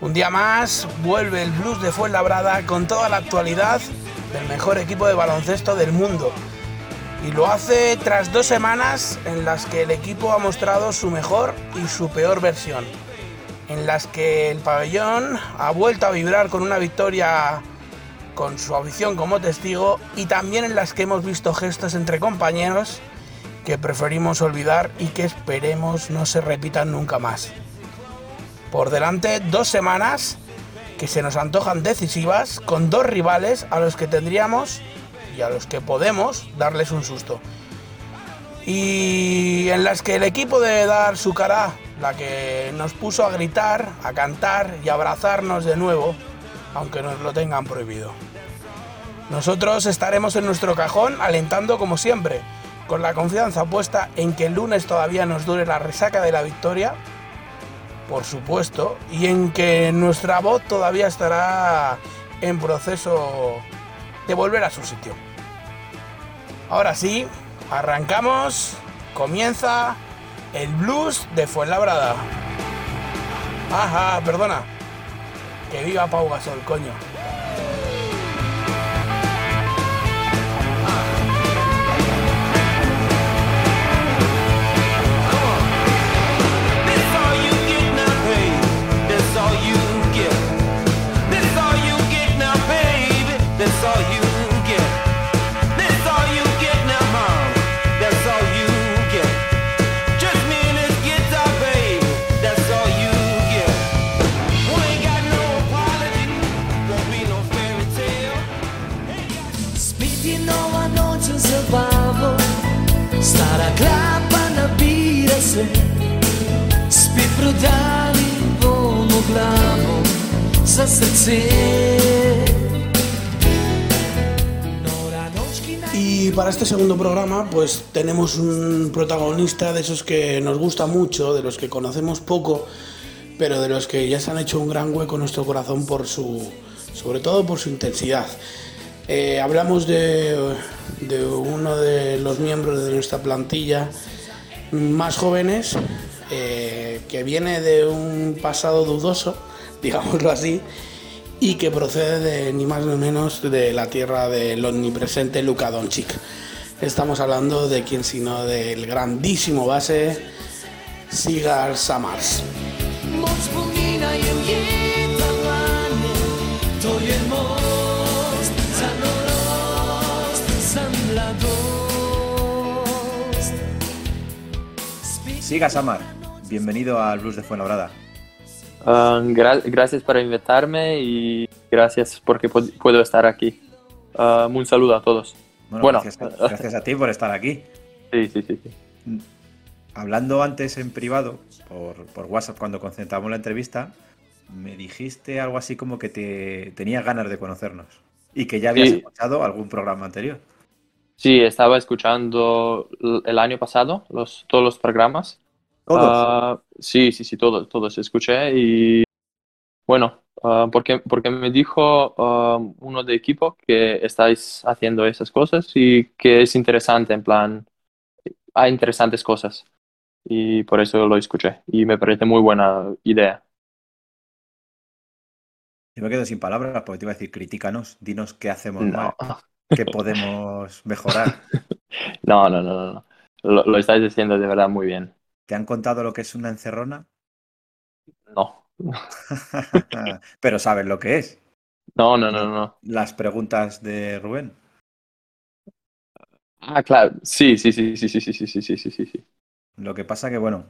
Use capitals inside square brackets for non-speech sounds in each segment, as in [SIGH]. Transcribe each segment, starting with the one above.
Un día más vuelve el Blues de Fuenlabrada con toda la actualidad del mejor equipo de baloncesto del mundo. Y lo hace tras dos semanas en las que el equipo ha mostrado su mejor y su peor versión. En las que el pabellón ha vuelto a vibrar con una victoria con su afición como testigo y también en las que hemos visto gestos entre compañeros que preferimos olvidar y que esperemos no se repitan nunca más. Por delante dos semanas que se nos antojan decisivas con dos rivales a los que tendríamos y a los que podemos darles un susto. Y en las que el equipo debe dar su cara, la que nos puso a gritar, a cantar y abrazarnos de nuevo, aunque nos lo tengan prohibido. Nosotros estaremos en nuestro cajón alentando como siempre, con la confianza puesta en que el lunes todavía nos dure la resaca de la victoria, por supuesto, y en que nuestra voz todavía estará en proceso de volver a su sitio. Ahora sí, arrancamos, comienza el blues de Fuenlabrada. Ajá, perdona. Que viva Pau Gasol, coño. Este segundo programa, pues tenemos un protagonista de esos que nos gusta mucho, de los que conocemos poco, pero de los que ya se han hecho un gran hueco en nuestro corazón por su, sobre todo por su intensidad. Eh, hablamos de, uno de los miembros de nuestra plantilla más jóvenes, eh, que viene de un pasado dudoso, [LAUGHS] digámoslo así, y que procede de ni más ni menos de la tierra del omnipresente Luka Doncic. Estamos hablando de quién sino del grandísimo base Sigar Samars. Siga Samar, bienvenido al Blues de Fuenlabrada. Ah, gra- gracias por invitarme y gracias porque pu- puedo estar aquí. Ah, un saludo a todos. Bueno. gracias, a, gracias a ti por estar aquí. [LAUGHS] Sí, sí, sí. sí. Hablando antes en privado, por, por WhatsApp, cuando concentramos la entrevista, me dijiste algo así como que te tenías ganas de conocernos y que ya habías Sí. escuchado algún programa anterior. Sí, estaba escuchando el año pasado los, todos los programas. Todos. Ah, sí, sí, sí, todos, todos escuché y bueno, ah, porque, porque me dijo ah, uno de equipo que estáis haciendo esas cosas y que es interesante, en plan, hay interesantes cosas y por eso lo escuché y me parece muy buena idea. Yo me quedo sin palabras porque te iba a decir, critícanos, dinos qué hacemos No, mal, [LAUGHS] qué podemos mejorar. [LAUGHS] no, no, no, no, no. Lo, lo estáis diciendo de verdad muy bien. ¿Te han contado lo que es una encerrona? No, Pero sabes lo que es. no, no, no, no. Las preguntas de Rubén. Ah, claro, sí, sí, sí, sí, sí, sí, sí, sí, sí, sí, sí. Lo que pasa que, bueno,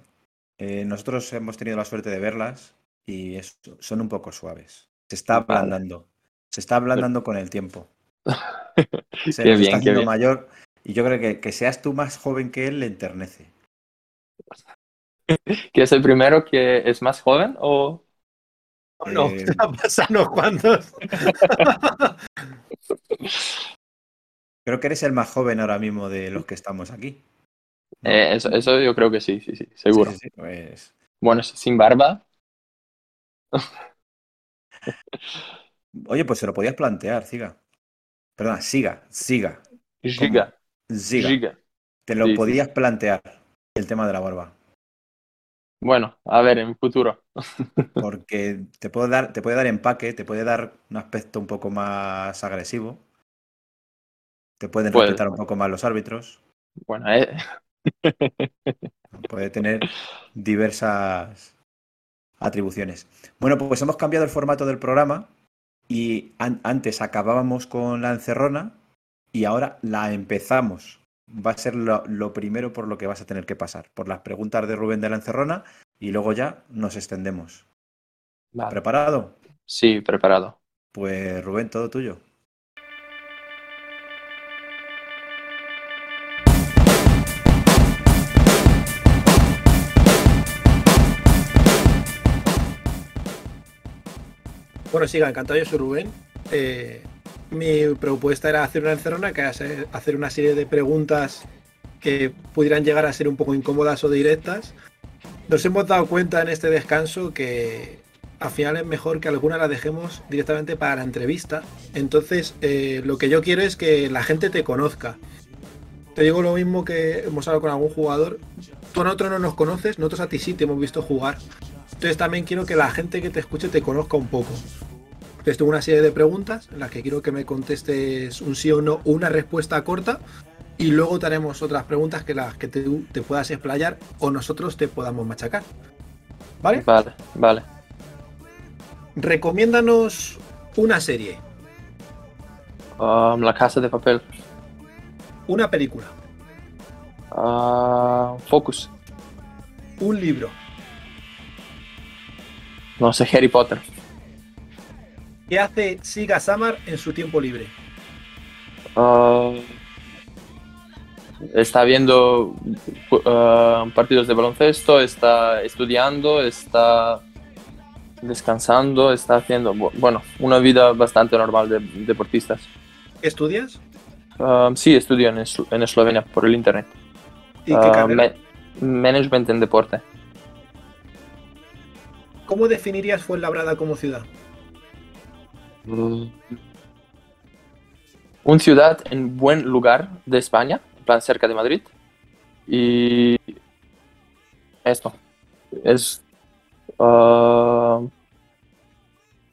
eh, nosotros hemos tenido la suerte de verlas y es- son un poco suaves. Se está Vale. ablandando. Se está ablandando con el tiempo. Se, Qué bien, está qué haciendo bien. mayor y yo creo que que seas tú más joven que él le enternece. [LAUGHS] ¿Que es el primero que es más joven o...? o no? Eh, [LAUGHS] cuantos. [LAUGHS] creo que eres el más joven ahora mismo de los que estamos aquí. Eh, eso, eso yo creo que sí, sí, sí, seguro. Sí, sí, sí, pues, Bueno, sin barba. Oye, pues se lo podías plantear, siga. Perdona, siga, siga. Giga, Siga. giga. Te lo Sí, sí, podías plantear el tema de la barba. Bueno, a ver, en futuro. [LAUGHS] Porque te puede dar, te puede dar empaque, te puede dar un aspecto un poco más agresivo. Te pueden Puede. respetar un poco más los árbitros. Bueno, eh, Puede tener diversas atribuciones. Bueno, pues hemos cambiado el formato del programa y an- antes acabábamos con la encerrona y ahora la empezamos. Va a ser lo, lo primero por lo que vas a tener que pasar, por las preguntas de Rubén de la encerrona y luego ya nos extendemos. vale. ¿Preparado? Sí, preparado. Pues Rubén, todo tuyo. Bueno, siga, encantado, yo soy Rubén. Eh, mi propuesta era hacer una encerrona, que era hacer- una serie de preguntas que pudieran llegar a ser un poco incómodas o directas. Nos hemos dado cuenta en este descanso que al final es mejor que alguna la dejemos directamente para la entrevista. Entonces, eh, lo que yo quiero es que la gente te conozca. Te digo lo mismo que hemos hablado con algún jugador. Tú a nosotros no nos conoces, nosotros a ti sí te hemos visto jugar. Entonces también quiero que la gente que te escuche te conozca un poco. Entonces tengo una serie de preguntas en las que quiero que me contestes un sí o no, o una respuesta corta. Y luego te haremos otras preguntas que las que te, te puedas explayar o nosotros te podamos machacar. ¿Vale? Vale, vale. Recomiéndanos una serie, Um, la casa de papel. una película, Ah, Focus. un libro, No sé, Harry Potter. ¿Qué hace Siga Samar en su tiempo libre? Ah, está viendo ah, partidos de baloncesto, está estudiando, está descansando, está haciendo, bu- bueno, una vida bastante normal de deportistas. ¿Qué estudias? Ah, sí, estudio en, Eslo- en Eslovenia por el internet. ¿Y qué carrera? ma- management en deporte. ¿Cómo definirías Fuenlabrada como ciudad? Un ciudad en buen lugar de España, en plan cerca de Madrid. Y esto es ah,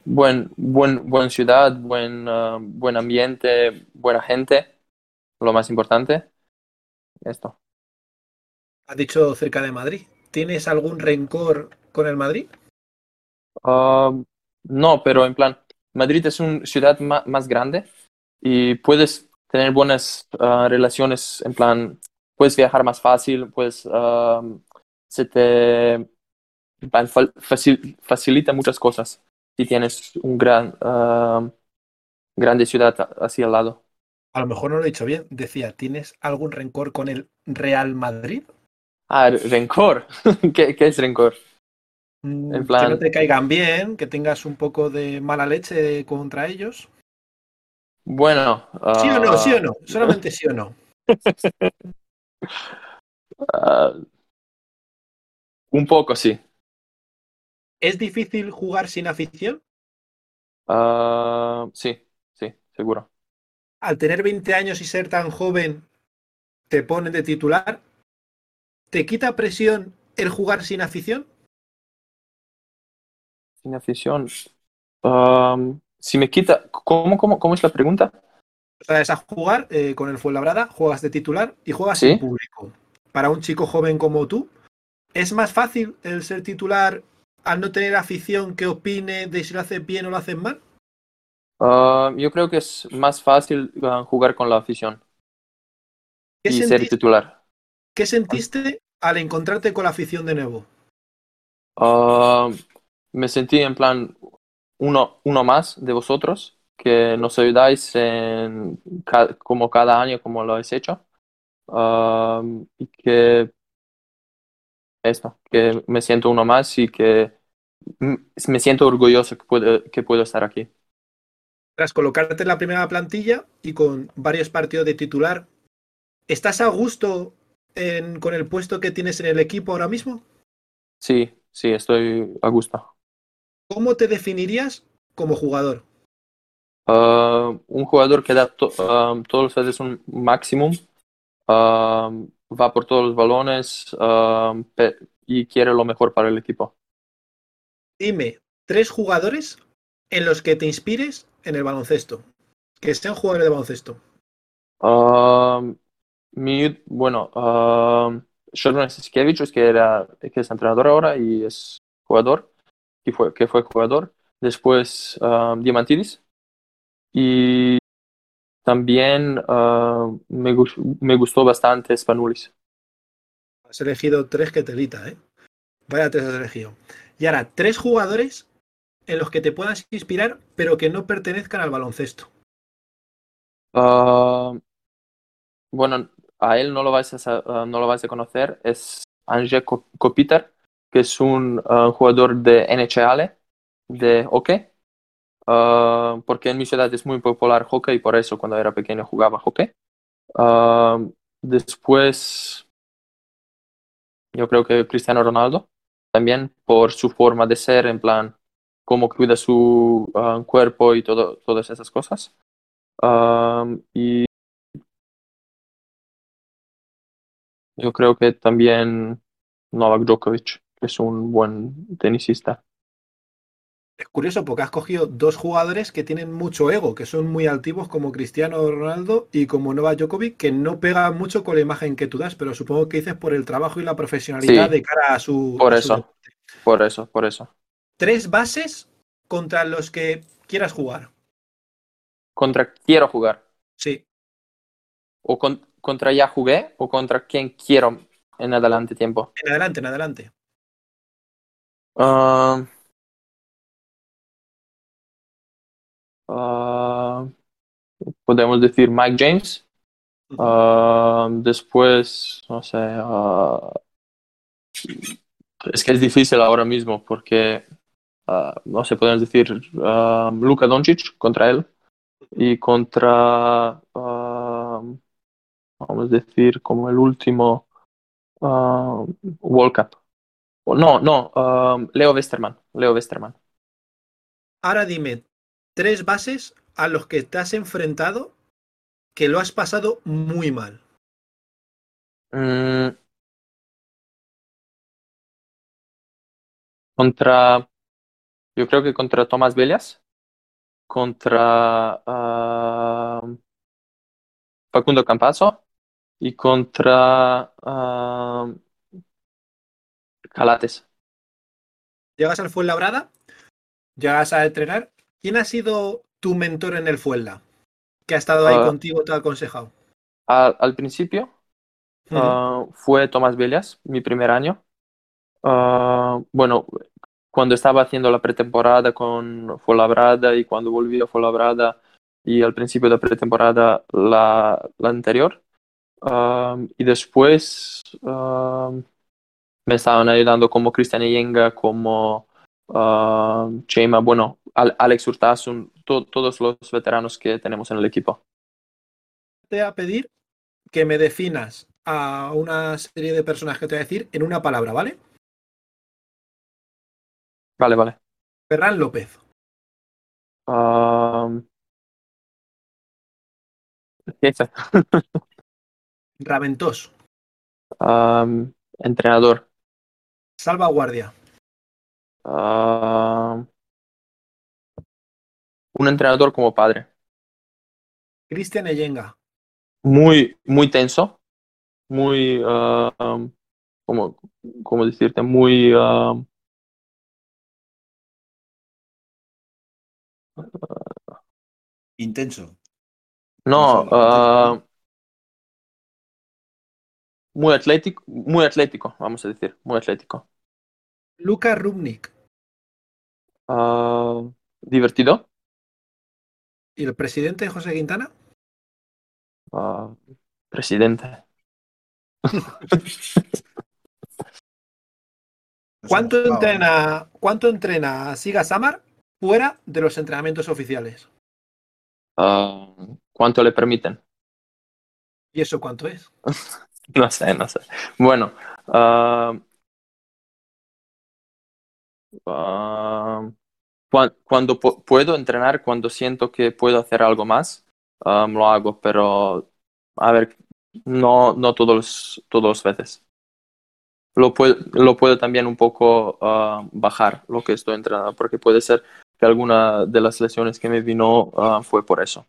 buen, buen, buen ciudad, buen, ah, buen ambiente, buena gente, lo más importante. Esto. Has dicho cerca de Madrid. ¿Tienes algún rencor con el Madrid? Ah, no, pero en plan, Madrid es una ciudad más grande y puedes tener buenas ah, relaciones, en plan, puedes viajar más fácil, pues se te plan, facil- facilita muchas cosas si tienes un gran, ah, grande ciudad así al lado. A lo mejor no lo he dicho bien. Decía, ¿tienes algún rencor con el Real Madrid? Ah, rencor. [LAUGHS] ¿Qué, qué es rencor? Mm, En plan- Que no te caigan bien, que tengas un poco de mala leche contra ellos. Bueno. ¿Sí o no? ah, ¿Sí o no? Solamente sí o no. [LAUGHS] ah, un poco, sí. ¿Es difícil jugar sin afición? Ah, sí, sí, seguro. Al tener 20 años y ser tan joven, te ponen de titular. ¿Te quita presión el jugar sin afición? Sin afición. Si me quita. ¿Cómo, cómo, cómo es la pregunta? O sea, es a jugar eh, con el Fuenlabrada, juegas de titular y juegas Sí. sin público. Para un chico joven como tú, ¿es más fácil el ser titular al no tener afición que opine de si lo haces bien o lo haces mal? Yo creo que es más fácil ah, jugar con la afición ¿Qué, y ser titular. qué sentiste al encontrarte con la afición de nuevo? Me sentí en plan uno, uno más de vosotros que nos ayudáis en ca- como cada año como lo habéis hecho. Y que esto, que me siento uno más y que me siento orgulloso que puedo, que puedo estar aquí. Tras colocarte en la primera plantilla y con varios partidos de titular, ¿estás a gusto en- con el puesto que tienes en el equipo ahora mismo? Sí, sí, estoy a gusto. ¿Cómo te definirías como jugador? Ah, un jugador que da to- ah, todos los veces un máximo, ah, va por todos los balones y quiere lo mejor para el equipo. Dime tres jugadores en los que te inspires en el baloncesto. Que sean jugadores de baloncesto. Mi, bueno, Sheldon que, era, que es entrenador ahora y es jugador, que fue, que fue jugador. Después um, Diamantidis. Y también uh, me, me gustó bastante Spanulis. Has elegido tres que telita, ¿eh? Vaya tres has elegido. Y ahora, tres jugadores en los que te puedas inspirar, pero que no pertenezcan al baloncesto. Uh, bueno, a él no lo vais a, uh, no lo vais a conocer. Es Anže Ko- Kopitar, que es un uh, jugador de NHL, de hockey. Uh, porque en mi ciudad es muy popular hockey y por eso cuando era pequeño jugaba hockey. Uh, después, yo creo que Cristiano Ronaldo, también por su forma de ser, en plan, cómo cuida su cuerpo y todo, todas esas cosas. Y yo creo que también Novak Djokovic, es un buen tenisista. Es curioso porque has cogido dos jugadores que tienen mucho ego, que son muy altivos como Cristiano Ronaldo y como Novak Djokovic, que no pegan mucho con la imagen que tú das, pero supongo que dices por el trabajo y la profesionalidad Sí, de cara a su. por a eso. Por eso, por eso. Tres bases contra los que quieras jugar. Contra quiero jugar. Sí. O con- contra ya jugué o contra quien quiero en adelante tiempo. En adelante, en adelante. Um, uh, podemos decir Mike James. Um, después, no sé. uh, es que es difícil ahora mismo porque, no sé, podemos decir Luka Doncic contra él y contra, vamos a decir, como el último World Cup. No, no, um, Leo Westerman. Leo Westerman. Ahora dime tres bases a los que te has enfrentado que lo has pasado muy mal. Mm. Contra, yo creo que contra Tomás Bellas, contra ah, Facundo Campazo y contra ah, Calates. Llegas al Fuenlabrada, llegas a entrenar. ¿Quién ha sido tu mentor en el Fuenla? Que ha estado ahí Ah. contigo, te ha aconsejado. Al, al principio Ujú. ah, fue Tomás Bellas, mi primer año. Ah, bueno, cuando estaba haciendo la pretemporada con Fuenlabrada y cuando volví a Fuenlabrada y al principio de pretemporada la, la anterior. Um, y después um, me estaban ayudando como Cristian Yenga, como um, Chema, bueno, Al- Alex Urtasun, to- todos los veteranos que tenemos en el equipo. Te voy a pedir que me definas a una serie de personas que te voy a decir en una palabra, ¿vale? Vale, vale. Ferran López, jefe, Raventós, um, entrenador, Salvaguardia, um, un entrenador como padre. Cristian Eyenga, muy, muy tenso, muy, um, ¿cómo, cómo decirte? Muy, ah, Intenso. no, ah, muy atlético, muy atlético, vamos a decir, muy atlético. Luka Rubnik Ah, divertido, y el presidente José Quintana. ah, presidente. [LAUGHS] ¿Cuánto entrena, ¿Cuánto entrena Siga Samar fuera de los entrenamientos oficiales? Ah, ¿cuánto le permiten? ¿Y eso cuánto es? [LAUGHS] No sé, no sé. Bueno, cuan- cuando pu- puedo entrenar, cuando siento que puedo hacer algo más, ah, lo hago, pero a ver, no, no todos los, todos los veces. lo puedo, lo puedo también un poco ah, bajar lo que estoy entrenando, porque puede ser que alguna de las lesiones que me vino ah, fue por eso.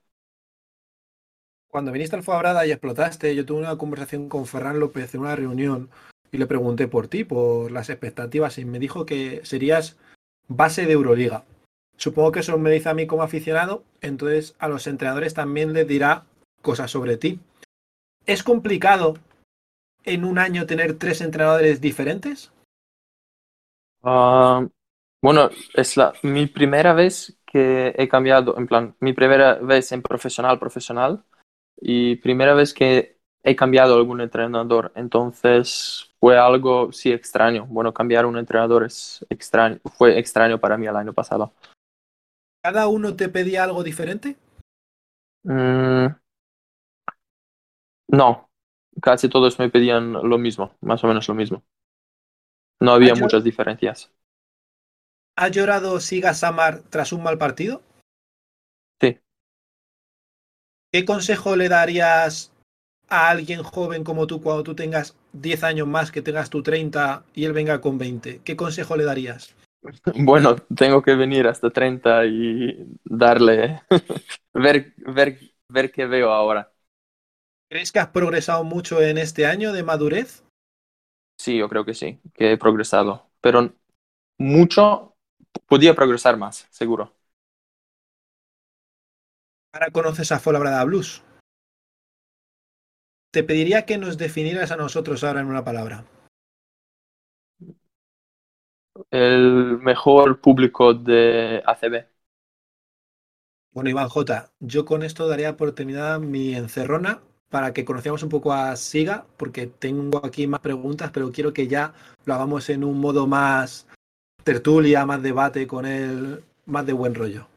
Cuando viniste al Fuabrada y explotaste, yo tuve una conversación con Ferran López en una reunión y le pregunté por ti, por las expectativas, y me dijo que serías base de Euroliga. Supongo que eso me dice a mí como aficionado, entonces a los entrenadores también les dirá cosas sobre ti. ¿Es complicado en un año tener tres entrenadores diferentes? Ah, bueno, es la, mi primera vez que he cambiado, en plan, mi primera vez en profesional, profesional, y primera vez que he cambiado algún entrenador, entonces fue algo, sí, extraño. Bueno, cambiar un entrenador es extraño, fue extraño para mí el año pasado. ¿Cada uno te pedía algo diferente? Mm, no, casi todos me pedían lo mismo, más o menos lo mismo. No había muchas diferencias. ¿Ha llorado Siga Samar tras un mal partido? Sí. ¿Qué consejo le darías a alguien joven como tú cuando tú tengas 10 años más, que tengas tu 30 y él venga con 20? ¿Qué consejo le darías? [LAUGHS] Bueno, tengo que venir hasta 30 y darle, [LAUGHS] ver, ver, ver qué veo ahora. ¿Crees que has progresado mucho en este año de madurez? Sí, yo creo que sí, que he progresado, pero mucho, podía progresar más, seguro. Ahora conoces a Fuenlabrada Blues. Te pediría que nos definieras a nosotros ahora en una palabra. El mejor público de ACB. Bueno, Iván J, yo con esto daría por terminada mi encerrona para que conozcamos un poco a Siga, porque tengo aquí más preguntas, pero quiero que ya lo hagamos en un modo más tertulia, más debate con él, más de buen rollo.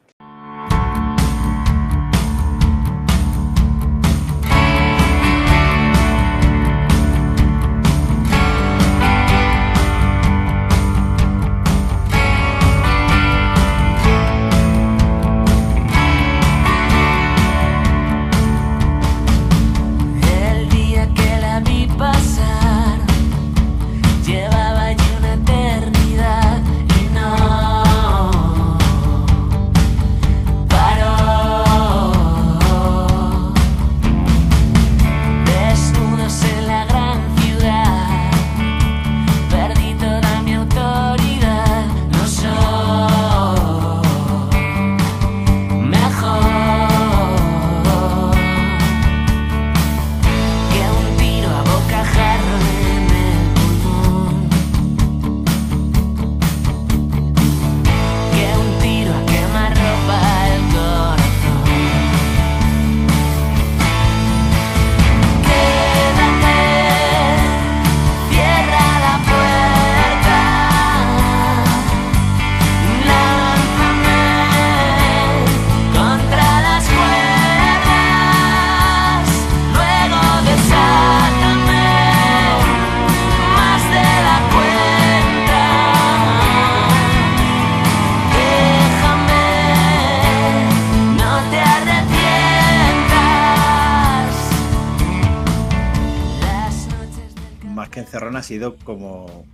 Que encerrón ha sido como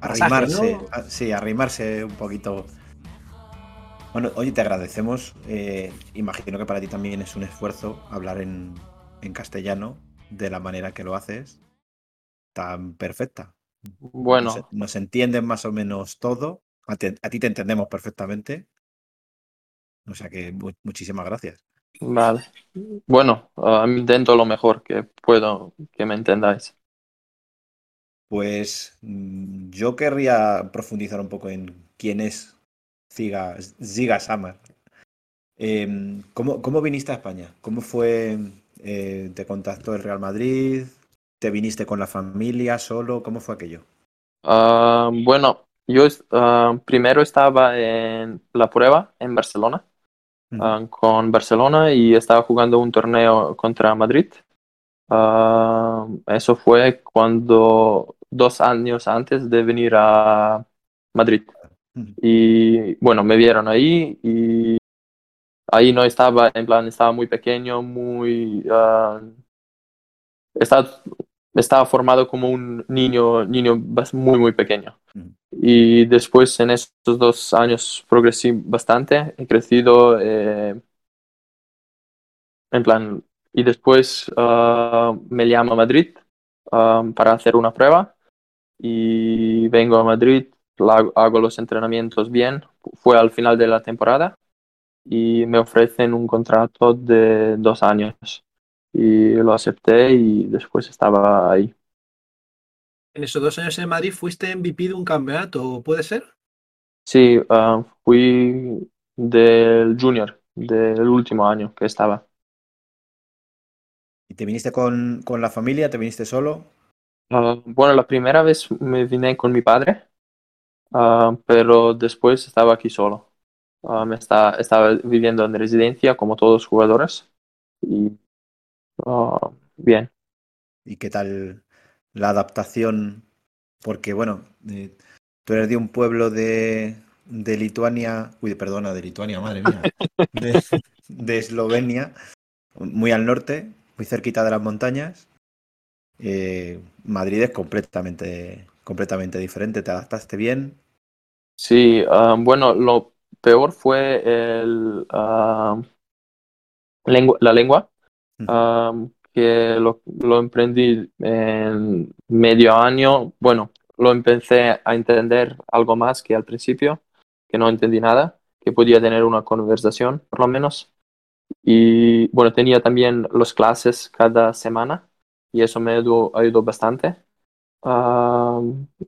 arrimarse. ¿no? a- Sí, arrimarse un poquito. Bueno, oye, te agradecemos. eh, imagino que para ti también es un esfuerzo hablar en, en castellano de la manera que lo haces, tan perfecta. Bueno, Nos, nos entienden más o menos todo. A, ti- a ti te entendemos perfectamente. O sea que mu- muchísimas gracias. vale. Bueno, intento lo mejor que puedo que me entendáis. Pues mm, yo querría profundizar un poco en quién es Ziga, Ziga Samar. Em, ¿cómo, cómo viniste a España? ¿Cómo fue? eh, ¿Te contactó el Real Madrid? ¿Te viniste con la familia solo? ¿Cómo fue aquello? Ah, bueno, yo ah, primero estaba en la prueba en Barcelona, ah, con Barcelona y estaba jugando un torneo contra Madrid. Eso fue cuando dos años antes de venir a Madrid. Y bueno, me vieron ahí y ahí no estaba, en plan, estaba muy pequeño, muy... ah, estaba estaba formado como un niño, niño muy, muy pequeño. Y después en estos dos años progresé bastante, he crecido, eh, en plan, y después ah, me llamo a Madrid ah, para hacer una prueba y vengo a Madrid, hago- los entrenamientos bien, fue al final de la temporada y me ofrecen un contrato de dos años y lo acepté y después estaba ahí. En esos dos años en Madrid fuiste MVP de un campeonato, ¿puede ser? Sí, ah, fui del junior, del último año que estaba. ¿Y te viniste con, con la familia? ¿Te viniste solo? Ah, bueno, la primera vez me vine con mi padre, ah, pero después estaba aquí solo. Ah, me está- estaba viviendo en residencia como todos los jugadores y bien. ¿Y qué tal la adaptación? Porque, bueno, eh, tú eres de un pueblo de, de Lituania, uy, perdona, de Lituania, madre mía, [LAUGHS] de, de Eslovenia, muy al norte, muy cerquita de las montañas. Eh, Madrid es completamente, completamente diferente. ¿Te adaptaste bien? Sí, ah, bueno, lo peor fue el, lengua- la lengua, ah, que lo, lo emprendí en medio año. Bueno, lo empecé a entender algo más que al principio, que no entendí nada, que podía tener una conversación, por lo menos. Y bueno, tenía también las clases cada semana y eso me ayudó, ayudó bastante.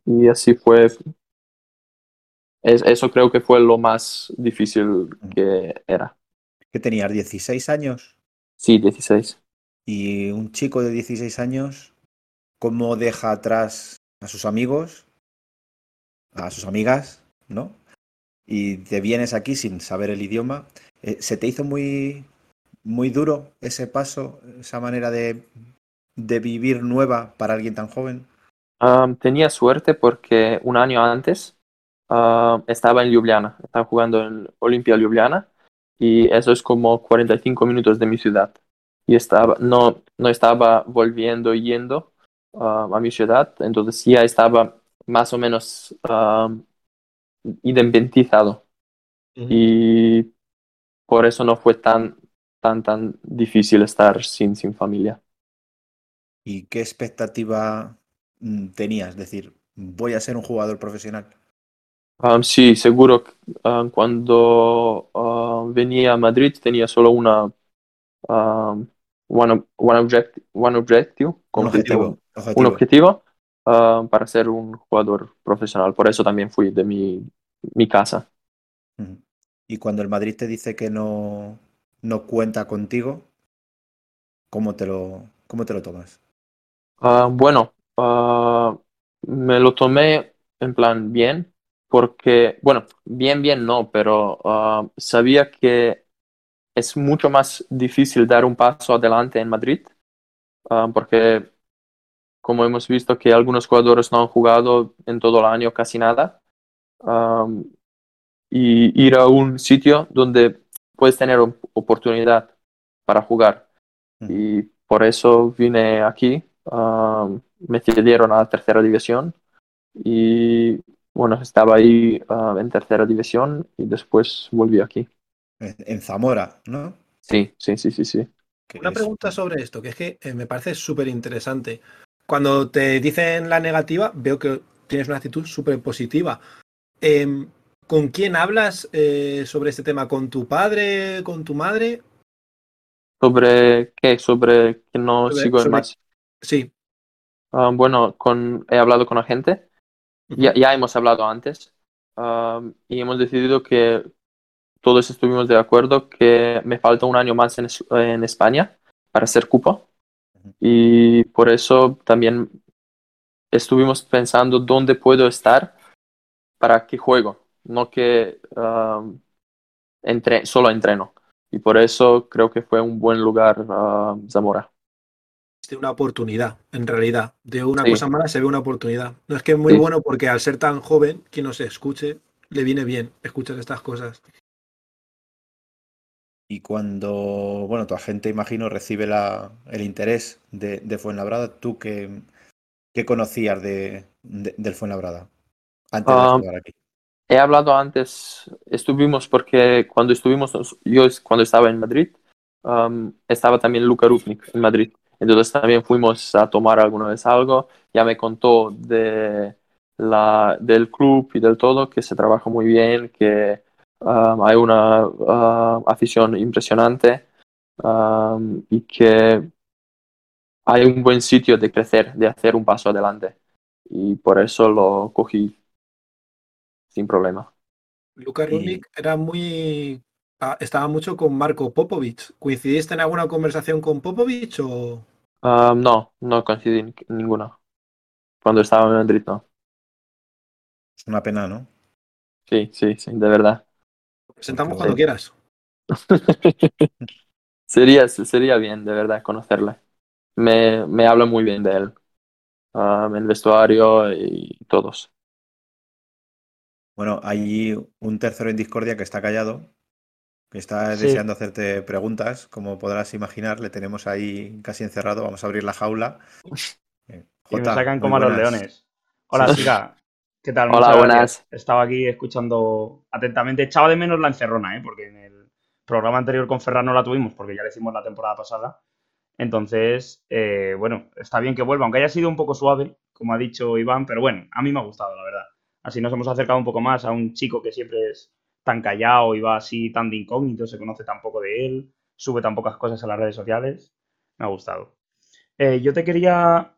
Y así fue es- eso creo que fue lo más difícil que era. ¿Qué tenías? ¿16 años? Sí, 16. Y un chico de 16 años, ¿cómo deja atrás a sus amigos, a sus amigas, ¿no? Y te vienes aquí sin saber el idioma. Eh, ¿Se te hizo muy, muy duro ese paso, esa manera de, de vivir nueva para alguien tan joven? Tenía suerte porque un año antes estaba en Ljubljana, estaba jugando en Olimpia Ljubljana y eso es como 45 minutos de mi ciudad. Y estaba, no, no estaba volviendo yendo am, a mi ciudad, entonces ya estaba más o menos independizado. y por eso no fue tan, tan, tan difícil estar sin, sin familia. ¿Y qué expectativa mm, tenías? Es decir, voy a ser un jugador profesional. Um, sí, seguro que, um, cuando uh, venía a Madrid tenía solo una um, one, one, object, one objective, Un objetivo. objetivo. un objetivo uh, para ser un jugador profesional. Por eso también fui de mi, mi casa. Y cuando el Madrid te dice que no, no cuenta contigo, ¿cómo te lo, cómo te lo tomas? Ah, bueno, ah, me lo tomé en plan bien, porque, bueno, bien, bien no, pero ah, sabía que es mucho más difícil dar un paso adelante en Madrid, porque como hemos visto que algunos jugadores no han jugado en todo el año casi nada, ah, y ir a un sitio donde puedes tener op- oportunidad para jugar. Y por eso vine aquí. Ah, me cedieron a la tercera división y bueno, estaba ahí ah, en tercera división y después volví aquí. En Zamora, ¿no? Sí, sí, sí, sí, sí. Una es- pregunta sobre esto, que es que eh, me parece súper interesante. Cuando te dicen la negativa, veo que tienes una actitud súper positiva. Em, ¿Con quién hablas eh, sobre este tema? ¿Con tu padre? ¿Con tu madre? ¿Sobre qué? Sobre que no Sobre- sigo en sobre- más. Sí. Ah, bueno, con, he hablado con la gente, ya, ya hemos hablado antes y hemos decidido que todos estuvimos de acuerdo que me falta un año más en, Es- en España para hacer cupo y por eso también estuvimos pensando dónde puedo estar para que juego, no que entre, solo entreno. Y por eso creo que fue un buen lugar Zamora. De una oportunidad, en realidad. De una Sí. cosa mala se ve una oportunidad. No es que es muy Sí. bueno porque al ser tan joven, quien no se escuche, le viene bien escuchar estas cosas. y cuando, bueno, tu agente, imagino, recibe la, el interés de, de Fuenlabrada, ¿tú qué, qué conocías de, de- del Fuenlabrada antes de Ah, jugar aquí? He hablado antes, estuvimos porque cuando estuvimos, nos- yo cuando estaba en Madrid, um, estaba también Luka Rupnik en Madrid. Entonces también fuimos a tomar alguna vez algo. Ya me contó de la, del club y del todo, que se trabaja muy bien, que um, hay una uh, afición impresionante um, y que hay un buen sitio de crecer, de hacer un paso adelante. Y por eso lo cogí sin problema. Luka Y- Rudnick era muy. ah, Estaba mucho con Marco Popovich. ¿Coincidiste en alguna conversación con Popovich o.? No, no coincidí en ninguna. Cuando estaba en Madrid, no. Es una pena, ¿no? Sí, sí, sí, de verdad. Presentamos cuando quieras. [LAUGHS] sería, sería bien, de verdad, conocerle. Me, me habla muy bien de él. Ah, en el vestuario y todos. Bueno, hay un tercero en discordia que está callado, que está Sí. deseando hacerte preguntas. Como podrás imaginar, le tenemos ahí casi encerrado. Vamos a abrir la jaula. Eh, Y me Jota, sacan como a los leones. Hola, sí. chica. ¿Qué tal? Hola, Muchas buenas. gracias. Estaba aquí escuchando atentamente. Echaba de menos la encerrona, ¿eh? Porque en el programa anterior con Ferran no la tuvimos, porque ya la hicimos la temporada pasada. Entonces, eh, bueno, está bien que vuelva, aunque haya sido un poco suave, como ha dicho Iván, pero bueno, a mí me ha gustado, la verdad. Así nos hemos acercado un poco más a un chico que siempre es tan callado y va así tan de incógnito, se conoce tan poco de él, sube tan pocas cosas a las redes sociales. Me ha gustado. Eh, yo te quería,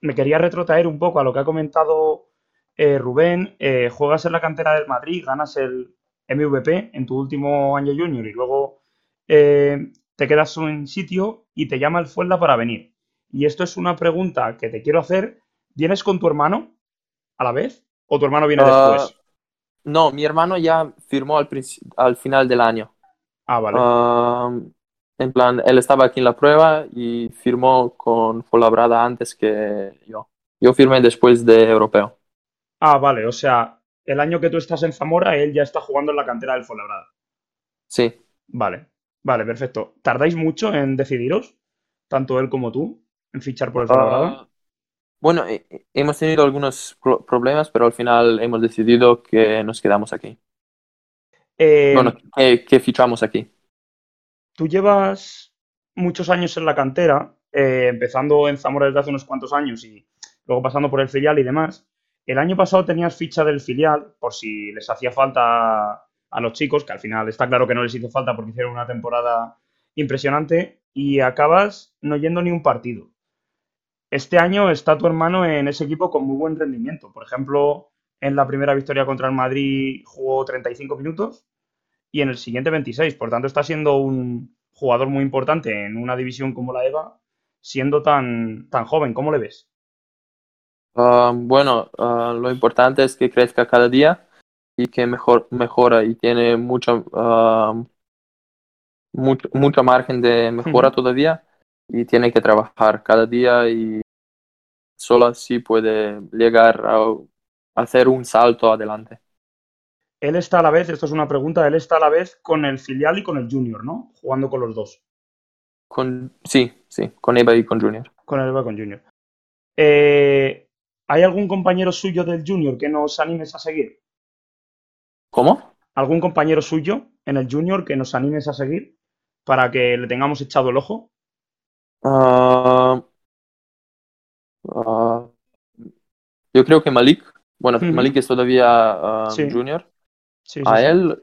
me quería retrotraer un poco a lo que ha comentado eh, Rubén. Eh, juegas en la cantera del Madrid, ganas el MVP en tu último año junior y luego te quedas en sitio y te llama el Fuenla para venir. Y esto es una pregunta que te quiero hacer. ¿Vienes con tu hermano a la vez o tu hermano viene Ah, después? No, mi hermano ya firmó al, final del año. Ah, vale. Ah, en plan, él estaba aquí en la prueba y firmó con Fuenlabrada antes que yo. Yo firmé después de europeo. Ah, vale. O sea, el año que tú estás en Zamora, él ya está jugando en la cantera del Fuenlabrada. Sí. Vale, vale, perfecto. ¿Tardáis mucho en decidiros, tanto él como tú, en fichar por el Fuenlabrada? Ah, bueno, eh, eh, hemos tenido algunos pro- problemas, pero al final hemos decidido que nos quedamos aquí. Eh, Bueno, que, que fichamos aquí. tú llevas muchos años en la cantera, eh, empezando en Zamora desde hace unos cuantos años y luego pasando por el filial y demás. El año pasado tenías ficha del filial por si les hacía falta a los chicos, que al final está claro que no les hizo falta porque hicieron una temporada impresionante y acabas no yendo ni un partido. Este año está tu hermano en ese equipo con muy buen rendimiento. Por ejemplo, en la primera victoria contra el Madrid jugó 35 minutos y en el siguiente 26. Por tanto, está siendo un jugador muy importante en una división como la EVA, siendo tan, tan joven. ¿Cómo le ves? Ah, bueno, ah, lo importante es que crezca cada día y que mejor, mejora y tiene mucho, ah, mucho, mucho margen de mejora todavía y tiene que trabajar cada día y solo así puede llegar a, hacer un salto adelante. Él está a la vez, esto es una pregunta, él está a la vez con el filial y con el junior, ¿no? Jugando con los dos, Con, sí, sí, con Eva y con Junior. con el EVA y con junior. Eh, ¿Hay algún compañero suyo del junior que nos animes a seguir? ¿Cómo? ¿Algún compañero suyo en el junior que nos animes a seguir para que le tengamos echado el ojo? Ah, ah, yo creo que Malik, bueno. Malik es todavía ah, Sí. Junior. Sí, sí, A sí. él,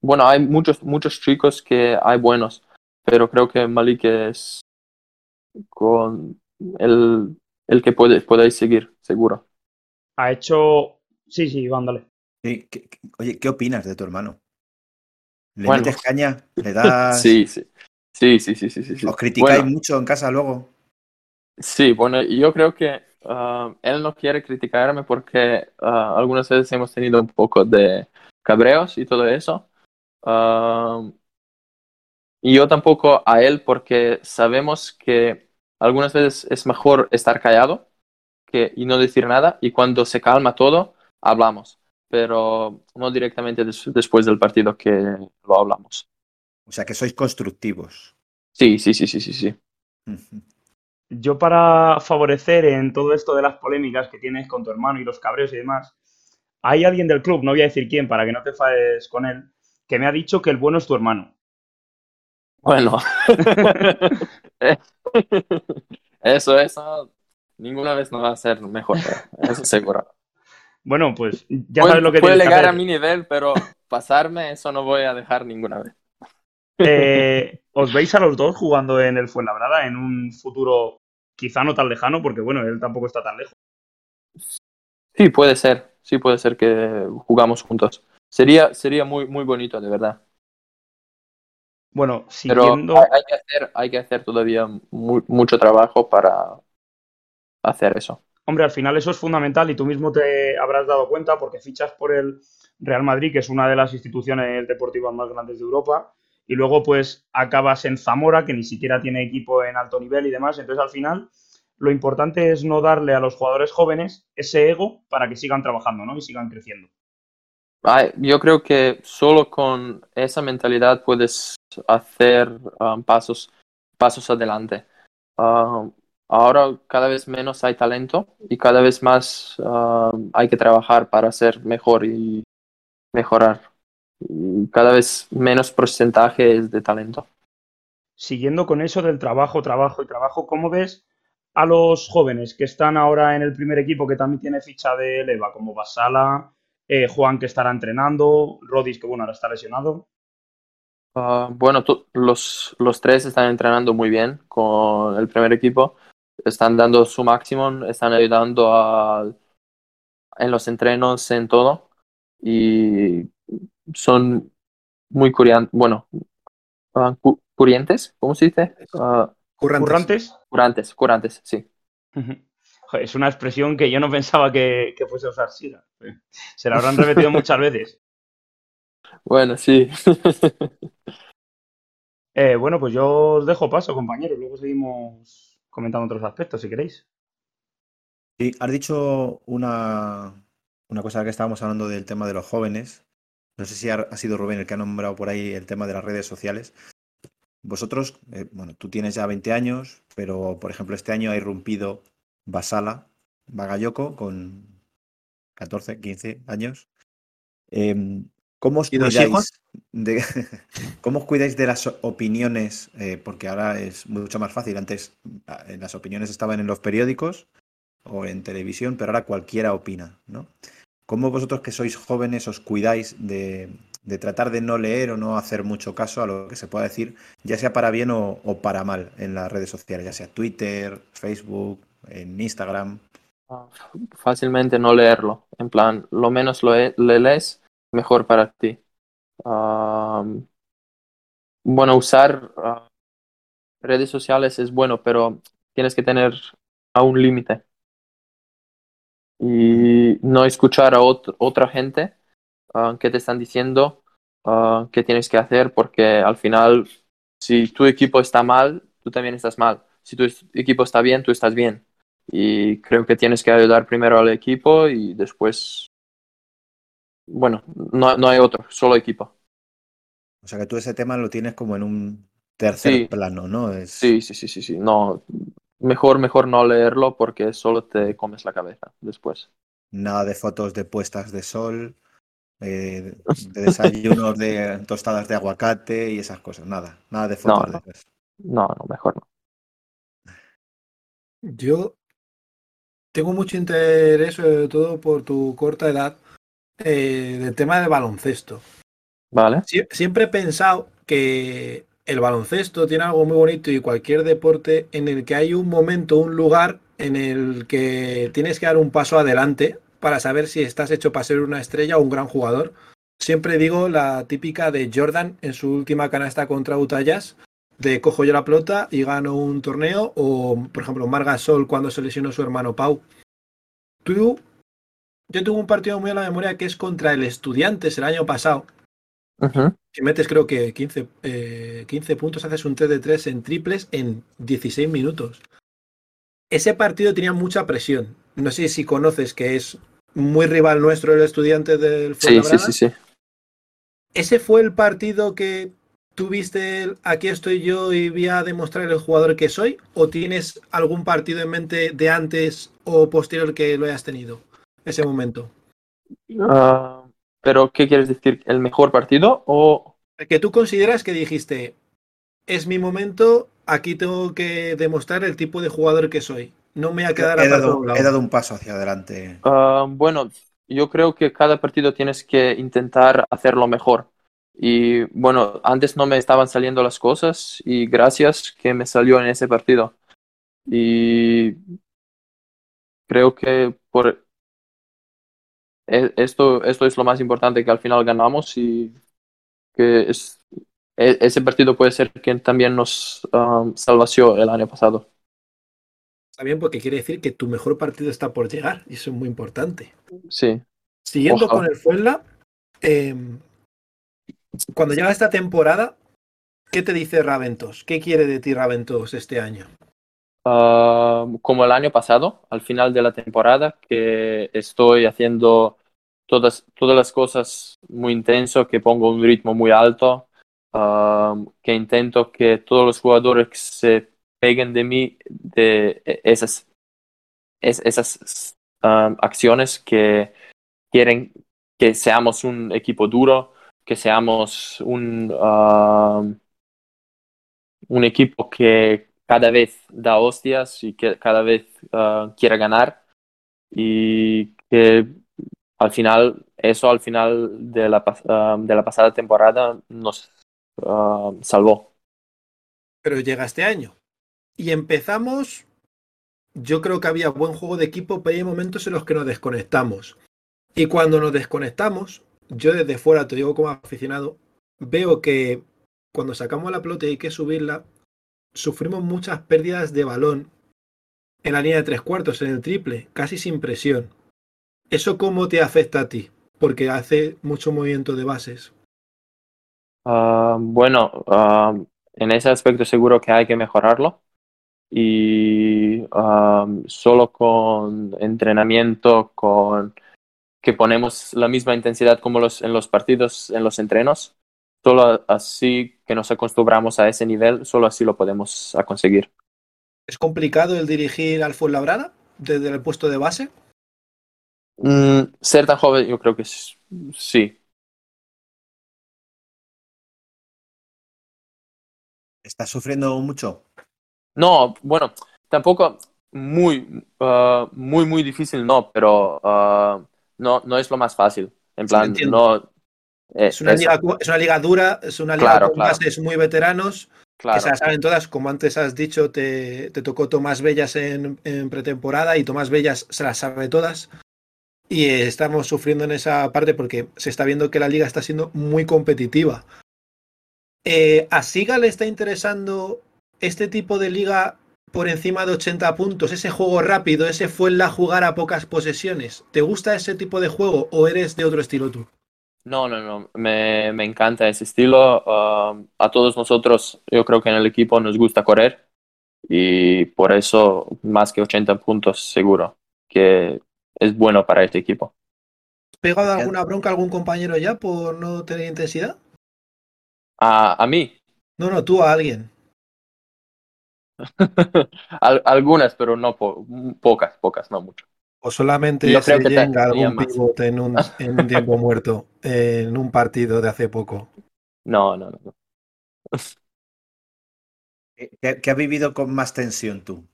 bueno, hay muchos, muchos chicos que hay buenos, pero creo que Malik es con el, el que puede, podéis seguir, seguro. Ha hecho... Sí, sí, Iván, dale. Sí, ¿qué- qué- oye, ¿qué opinas de tu hermano? ¿Le Bueno. metes caña? ¿Le [LAUGHS] das...? Sí, sí. Sí, sí, sí, sí, sí, sí. ¿Os criticáis Bueno, mucho en casa luego? Sí, bueno, yo creo que ah, él no quiere criticarme porque ah, algunas veces hemos tenido un poco de cabreos y todo eso. Ah, y yo tampoco a él porque sabemos que algunas veces es mejor estar callado que, y no decir nada y cuando se calma todo, hablamos. pero no directamente des- después del partido que lo hablamos. O sea que sois constructivos. Sí, sí, sí, sí, sí, sí. Ujú. Yo para favorecer en todo esto de las polémicas que tienes con tu hermano y los cabreos y demás, hay alguien del club, no voy a decir quién para que no te fades con él, que me ha dicho que el bueno es tu hermano. Bueno, [LAUGHS] [LAUGHS] eso, eso, ninguna vez nos va a ser mejor, eso seguro. Bueno, pues ya sabes lo que puede llegar a mi nivel, pero pasarme, eso no voy a dejar ninguna vez. Eh, ¿Os veis a los dos jugando en el Fuenlabrada en un futuro quizá no tan lejano? Porque bueno, él tampoco está tan lejos. Sí, puede ser, sí puede ser que jugamos juntos. Sería, sería muy, muy bonito, de verdad. Bueno, Pero siguiendo... hay, hay que hacer, hay que hacer todavía mu- mucho trabajo para hacer eso. Hombre, al final eso es fundamental y tú mismo te habrás dado cuenta porque fichas por el Real Madrid, que es una de las instituciones deportivas más grandes de Europa, y luego pues acabas en Zamora, que ni siquiera tiene equipo en alto nivel y demás. Entonces al final lo importante es no darle a los jugadores jóvenes ese ego para que sigan trabajando, ¿no? Y sigan creciendo. Yo creo que solo con esa mentalidad puedes hacer um, pasos, pasos adelante. Um, ahora cada vez menos hay talento y cada vez más um, hay que trabajar para ser mejor y mejorar. Cada vez menos porcentaje es de talento. Siguiendo con eso del trabajo, trabajo y trabajo, ¿cómo ves a los jóvenes que están ahora en el primer equipo que también tiene ficha de leva, como Basala, eh, Juan que estará entrenando, Rodis que bueno, ahora está lesionado? Ah, bueno, los, los tres están entrenando muy bien con el primer equipo. Están dando su máximo, están ayudando a- en los entrenos, en todo. Y son muy curiantes, bueno, cu- curientes, ¿cómo se dice? Ah, Currantes. ¿Currantes? curantes, curantes, sí. Es una expresión que yo no pensaba que, que fuese a usar Sira. Se la habrán repetido [LAUGHS] muchas veces. Bueno, sí. [LAUGHS] Eh, bueno, pues yo os dejo paso, compañeros. Luego seguimos comentando otros aspectos, si queréis. Sí, has dicho una, una cosa que estábamos hablando del tema de los jóvenes. No sé si ha, ha sido Rubén el que ha nombrado por ahí el tema de las redes sociales. Vosotros, eh, bueno, tú tienes ya 20 años, pero por ejemplo este año ha irrumpido Basala Bagayoko con 14, 15 años. Em, ¿Cómo os ¿Y dos cuidáis de, [LAUGHS] ¿Cómo os cuidáis de las opiniones? Eh, porque ahora es mucho más fácil. Antes eh, las opiniones estaban en los periódicos o en televisión, pero ahora cualquiera opina, ¿no? ¿Cómo vosotros que sois jóvenes os cuidáis de, tratar de no leer o no hacer mucho caso a lo que se pueda decir, ya sea para bien o, para mal en las redes sociales, ya sea Twitter, Facebook, en Instagram? Fácilmente no leerlo. En plan, lo menos lo e- le lees, mejor para ti. Bueno, usar ah, redes sociales es bueno, pero tienes que tener a un límite. Y no escuchar a ot- otra gente ah, que te están diciendo ah, qué tienes que hacer, porque al final, si tu equipo está mal, tú también estás mal. Si tu equipo está bien, tú estás bien. Y creo que tienes que ayudar primero al equipo y después, bueno, no, no hay otro, solo equipo. O sea que tú ese tema lo tienes como en un tercer Sí. plano, ¿no? Es, Sí, sí, sí, sí, sí. No, mejor, mejor no leerlo porque solo te comes la cabeza después. Nada de fotos de puestas de sol, eh, de [LAUGHS] desayunos de tostadas de aguacate y esas cosas. Nada, nada de fotos no. de esas. No, no, mejor no. Yo tengo mucho interés, sobre todo por tu corta edad, eh, del tema del baloncesto. ¿Vale? Sie- Siempre he pensado que el baloncesto tiene algo muy bonito y cualquier deporte en el que hay un momento, un lugar en el que tienes que dar un paso adelante para saber si estás hecho para ser una estrella o un gran jugador. Siempre digo la típica de Jordan en su última canasta contra Utah Jazz, de cojo yo la pelota y gano un torneo, o por ejemplo Marga Sol cuando se lesionó su hermano Pau. Tú, yo tengo un partido muy a la memoria que es contra el Estudiantes el año pasado, Que metes creo que 15, eh, 15 puntos, haces un 3 de 3 en triples en 16 minutos. Ese partido tenía mucha presión. No sé si conoces que es muy rival nuestro, el estudiante del Sí, sí, Fuenlabrada. sí, sí. ¿Ese fue el partido que tuviste el aquí estoy yo y voy a demostrar el jugador que soy? ¿O tienes algún partido en mente de antes o posterior que lo hayas tenido? Ese momento. Ah, pero, ¿qué quieres decir? ¿El mejor partido o...? El que tú consideras que dijiste, es mi momento, aquí tengo que demostrar el tipo de jugador que soy. No me voy a quedar He a dado, un lado". he dado un paso hacia adelante. Ah, bueno, yo creo que cada partido tienes que intentar hacerlo mejor. Y bueno, antes no me estaban saliendo las cosas y gracias que me salió en ese partido. Y creo que por esto, esto es lo más importante que al final ganamos y que es, e- ese partido puede ser quien también nos um, salvació el año pasado. Está bien porque quiere decir que tu mejor partido está por llegar y eso es muy importante. Sí. Siguiendo Ojalá. con el Fuenla, eh, cuando llega esta temporada, ¿qué te dice Raventos? ¿Qué quiere de ti Raventos este año? Ah, como el año pasado, al final de la temporada, que estoy haciendo todas, todas las cosas muy intenso, que pongo un ritmo muy alto, ah, que intento que todos los jugadores se peguen de mí, de e- esas, es- esas ah, acciones que quieren que seamos un equipo duro, que seamos un, ah, un equipo que cada vez da hostias y que cada vez ah, quiere ganar y que al final, eso al final de la, ah, de la pasada temporada nos ah, salvó. Pero llega este año. Y empezamos, yo creo que había buen juego de equipo, pero hay momentos en los que nos desconectamos. Y cuando nos desconectamos, yo desde fuera, te digo como aficionado, veo que cuando sacamos la pelota y hay que subirla, sufrimos muchas pérdidas de balón en la línea de tres cuartos, en el triple, casi sin presión. ¿Eso cómo te afecta a ti? Porque hace mucho movimiento de bases. Ah, bueno, ah, en ese aspecto seguro que hay que mejorarlo y ah, solo con entrenamiento, con que ponemos la misma intensidad como los, en los partidos, en los entrenos, solo así que nos acostumbramos a ese nivel, solo así lo podemos conseguir. ¿Es complicado el dirigir al Fuenlabrada desde el puesto de base? Mm, ser tan joven, yo creo que sí. ¿Estás sufriendo mucho? No, bueno, tampoco muy, ah, muy, muy difícil, no, pero ah, no, no es lo más fácil. En plan, entiendo. no. Es una, es- liga, es una liga dura, es una liga Claro, con claro. bases muy veteranos, que se las saben todas. Como antes has dicho, te, te tocó Tomás Bellas en, en pretemporada y Tomás Bellas se las sabe todas. Y estamos sufriendo en esa parte porque se está viendo que la liga está siendo muy competitiva. Eh, ¿A Siga le está interesando este tipo de liga por encima de 80 puntos? Ese juego rápido, ese fue la jugar a pocas posesiones. ¿Te gusta ese tipo de juego o eres de otro estilo tú? No, no, no, me, me encanta ese estilo. ah, a todos nosotros, yo creo que en el equipo nos gusta correr y por eso más que 80 puntos seguro que es bueno para este equipo. ¿Has pegado alguna bronca a algún compañero ya por no tener intensidad? A, a mí, No, no, tú a alguien. [LAUGHS] Al- algunas, pero no po- pocas, pocas, no mucho. O solamente Yo creo se que te- algún pivote en un, en un tiempo muerto, [LAUGHS] en un partido de hace poco. No, no, no. no. ¿Qué, qué- has vivido con más tensión tú?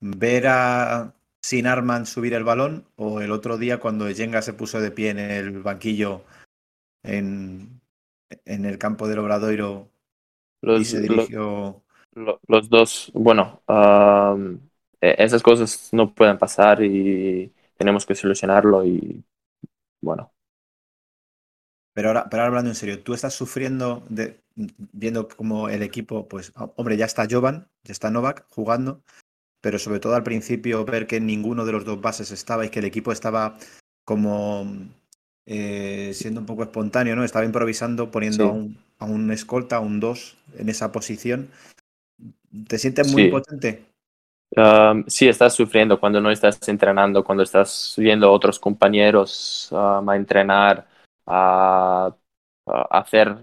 ¿Ver a Sinarman subir el balón o el otro día cuando Jenga se puso de pie en el banquillo en, en el campo del Obradoiro y Los, se lo- dirigió... lo- los dos, bueno, e- esas cosas no pueden pasar y tenemos que solucionarlo y bueno, Pero ahora, pero ahora hablando en serio, ¿tú estás sufriendo de, viendo como el equipo, pues, ah, hombre, ya está Jovan, ya está Novak jugando, pero sobre todo al principio ver que ninguno de los dos bases estaba y que el equipo estaba como eh, siendo un poco espontáneo, ¿no? Estaba improvisando, poniendo Sí. a, un, a un escolta, a un 2 en esa posición. ¿Te sientes muy Sí. impotente? Um, sí, estás sufriendo cuando no estás entrenando, cuando estás viendo a otros compañeros um, a entrenar, a, a hacer,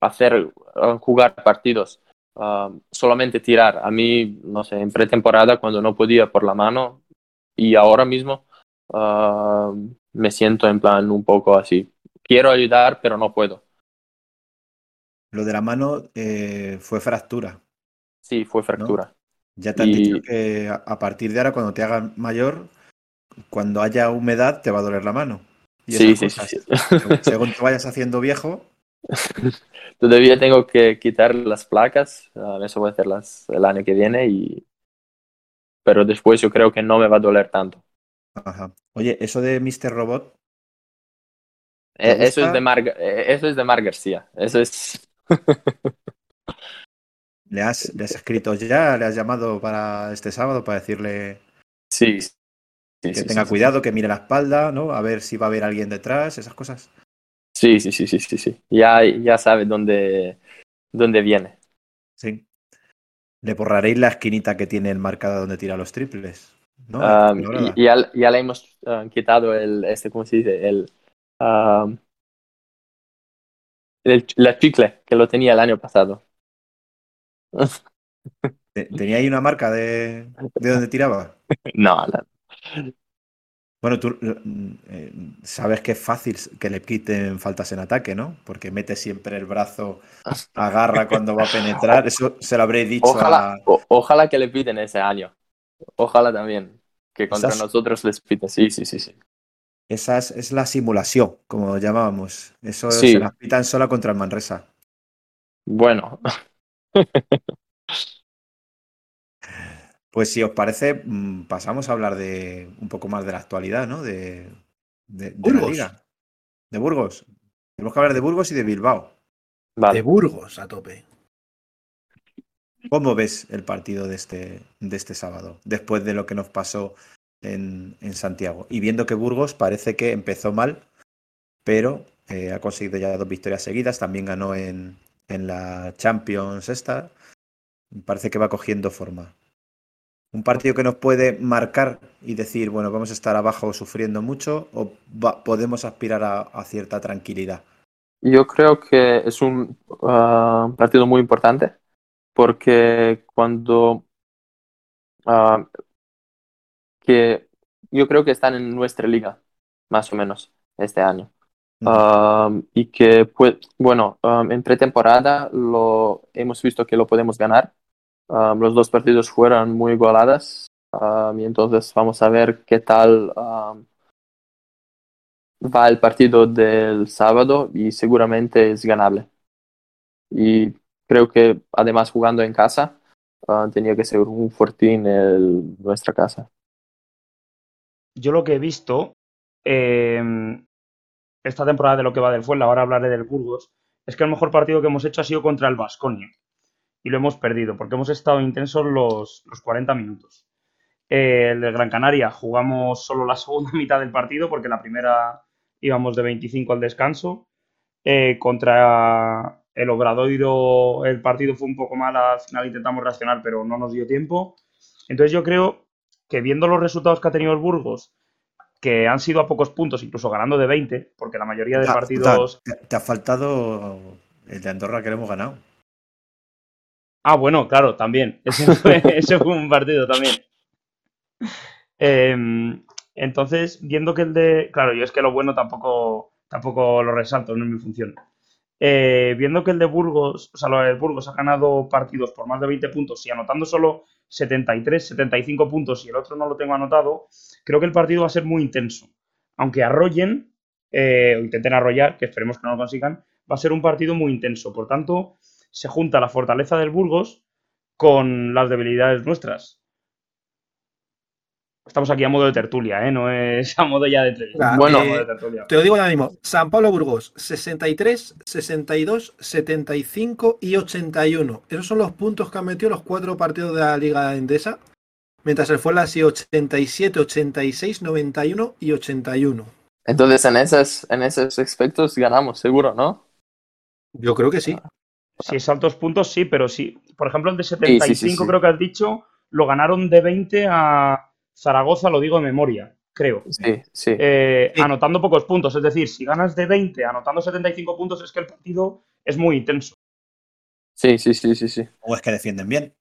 hacer a jugar partidos, um, solamente tirar. A mí, no sé, en pretemporada cuando no podía por la mano y ahora mismo um, me siento en plan un poco así. Quiero ayudar, pero no puedo. Lo de la mano eh, fue fractura. Sí, fue fractura. Ya te han Y- dicho que a partir de ahora, cuando te hagas mayor, cuando haya humedad, te va a doler la mano. Y Sí, sí, sí. [LAUGHS] Según- te vayas haciendo viejo, [LAUGHS] Todavía tengo que quitar las placas, ah, eso voy a hacer las, el año que viene, y... pero después yo creo que no me va a doler tanto. ajá. Oye, eso de Mr. Robot, Eh, ¿Te Eso es de Mar, eh, eso es de Mar García, eso es... [LAUGHS] ¿le has, le has escrito ya? ¿Le has llamado para este sábado para decirle Sí, sí, que sí, tenga sí, cuidado, que mire la espalda, ¿no? A ver si va a haber alguien detrás, esas cosas. Sí, sí, sí, sí, sí, sí. Ya, ya sabe dónde, dónde viene. Sí. Le borraréis la esquinita que tiene enmarcada donde tira los triples. ¿no? Ah, y, ya, ya le hemos ah, quitado el, este, ¿cómo se dice? El, ah, el, la chicle que lo tenía el año pasado. Te- ¿Tenía ahí una marca de, de donde tiraba? [LAUGHS] No, no. Bueno, tú mm, eh, sabes que es fácil que le quiten faltas en ataque, ¿no? Porque mete siempre el brazo, agarra cuando va a penetrar. Eso se lo habré dicho Ojalá, a... o- ojalá que le piten ese año. Ojalá también. Que contra Esas- nosotros les piten. Sí, sí, sí, sí. Esa es, es la simulación, como llamábamos. Eso Sí. se las pitan sola contra el Manresa. Bueno, Pues si os parece, mm, pasamos a hablar de un poco más de la actualidad, ¿no? De, de, de la Burgos. liga. De Burgos. Tenemos que hablar de Burgos y de Bilbao. De. Burgos a tope. ¿Cómo ves el partido de este, de este sábado? Después de lo que nos pasó en, en Santiago. Y viendo que Burgos parece que empezó mal, pero eh, ha conseguido ya dos victorias seguidas. También ganó en, en la Champions esta. Parece que va cogiendo forma. Un partido que nos puede marcar y decir, bueno, vamos a estar abajo sufriendo mucho o va- podemos aspirar a, cierta tranquilidad. Yo creo que es un ah, partido muy importante porque cuando ah, que yo creo que están en nuestra liga más o menos este año. Um, y que pues bueno um, en pretemporada lo hemos visto que lo podemos ganar. Um, los dos partidos fueron muy um, y entonces vamos a ver qué tal um, va el partido del sábado y seguramente es ganable. Y creo que además jugando en casa uh, tenía que ser un fortín en nuestra casa. Yo lo que he visto eh, esta temporada de lo que va del Fuenla, ahora hablaré del Burgos, es que el mejor partido que hemos hecho ha sido contra el Vasconia. Y lo hemos perdido, porque hemos estado intensos los, los 40 minutos. Eh, el de Gran Canaria jugamos solo la [LAUGHS] segunda mitad del partido, porque la primera íbamos de 25 al descanso. Eh, contra el Obradoiro el partido fue un poco mal, al final intentamos reaccionar, pero no nos dio tiempo. Entonces yo creo que viendo los resultados que ha tenido el Burgos, que han sido a pocos puntos, incluso ganando de 20, porque la mayoría de partidos... Te, te ha faltado el de Andorra que le hemos ganado. Ah, bueno, claro, también. [LAUGHS] Ese fue, ese fue un partido también. Em, entonces, viendo que el de. Claro, yo es que lo bueno tampoco, tampoco lo resalto, no es mi función. Eh, viendo que el de Burgos, o sea, lo de Burgos ha ganado partidos por más de 20 puntos y anotando solo 73, 75 puntos y el otro no lo tengo anotado, creo que el partido va a ser muy intenso. Aunque arrollen, eh, o intenten arrollar, que esperemos que no lo consigan, va a ser un partido muy intenso. Por tanto, se junta la fortaleza del Burgos con las debilidades nuestras. Estamos aquí a modo de tertulia, ¿eh? No es a modo ya de. Venga, Bueno, a modo de eh, tertulia. te lo digo ahora mismo. San Pablo Burgos, 63, 62, 75 y 81. Esos son los puntos que han metido los cuatro partidos de la Liga Endesa. Mientras el Fuenla ha sido 87, 86, 91 y 81. entonces en esos, en esos aspectos ganamos seguro ¿no? Yo creo que sí. Si es altos puntos, sí, pero sí. Por ejemplo, el de 75 sí, sí. creo que has dicho, lo ganaron de 20 a Zaragoza, lo digo de memoria, creo. Sí, sí. Eh, Sí. Anotando pocos puntos. Es decir, si ganas de 20 anotando 75 puntos, es que el partido es muy intenso. Sí, sí, sí, sí, sí. O es que defienden bien.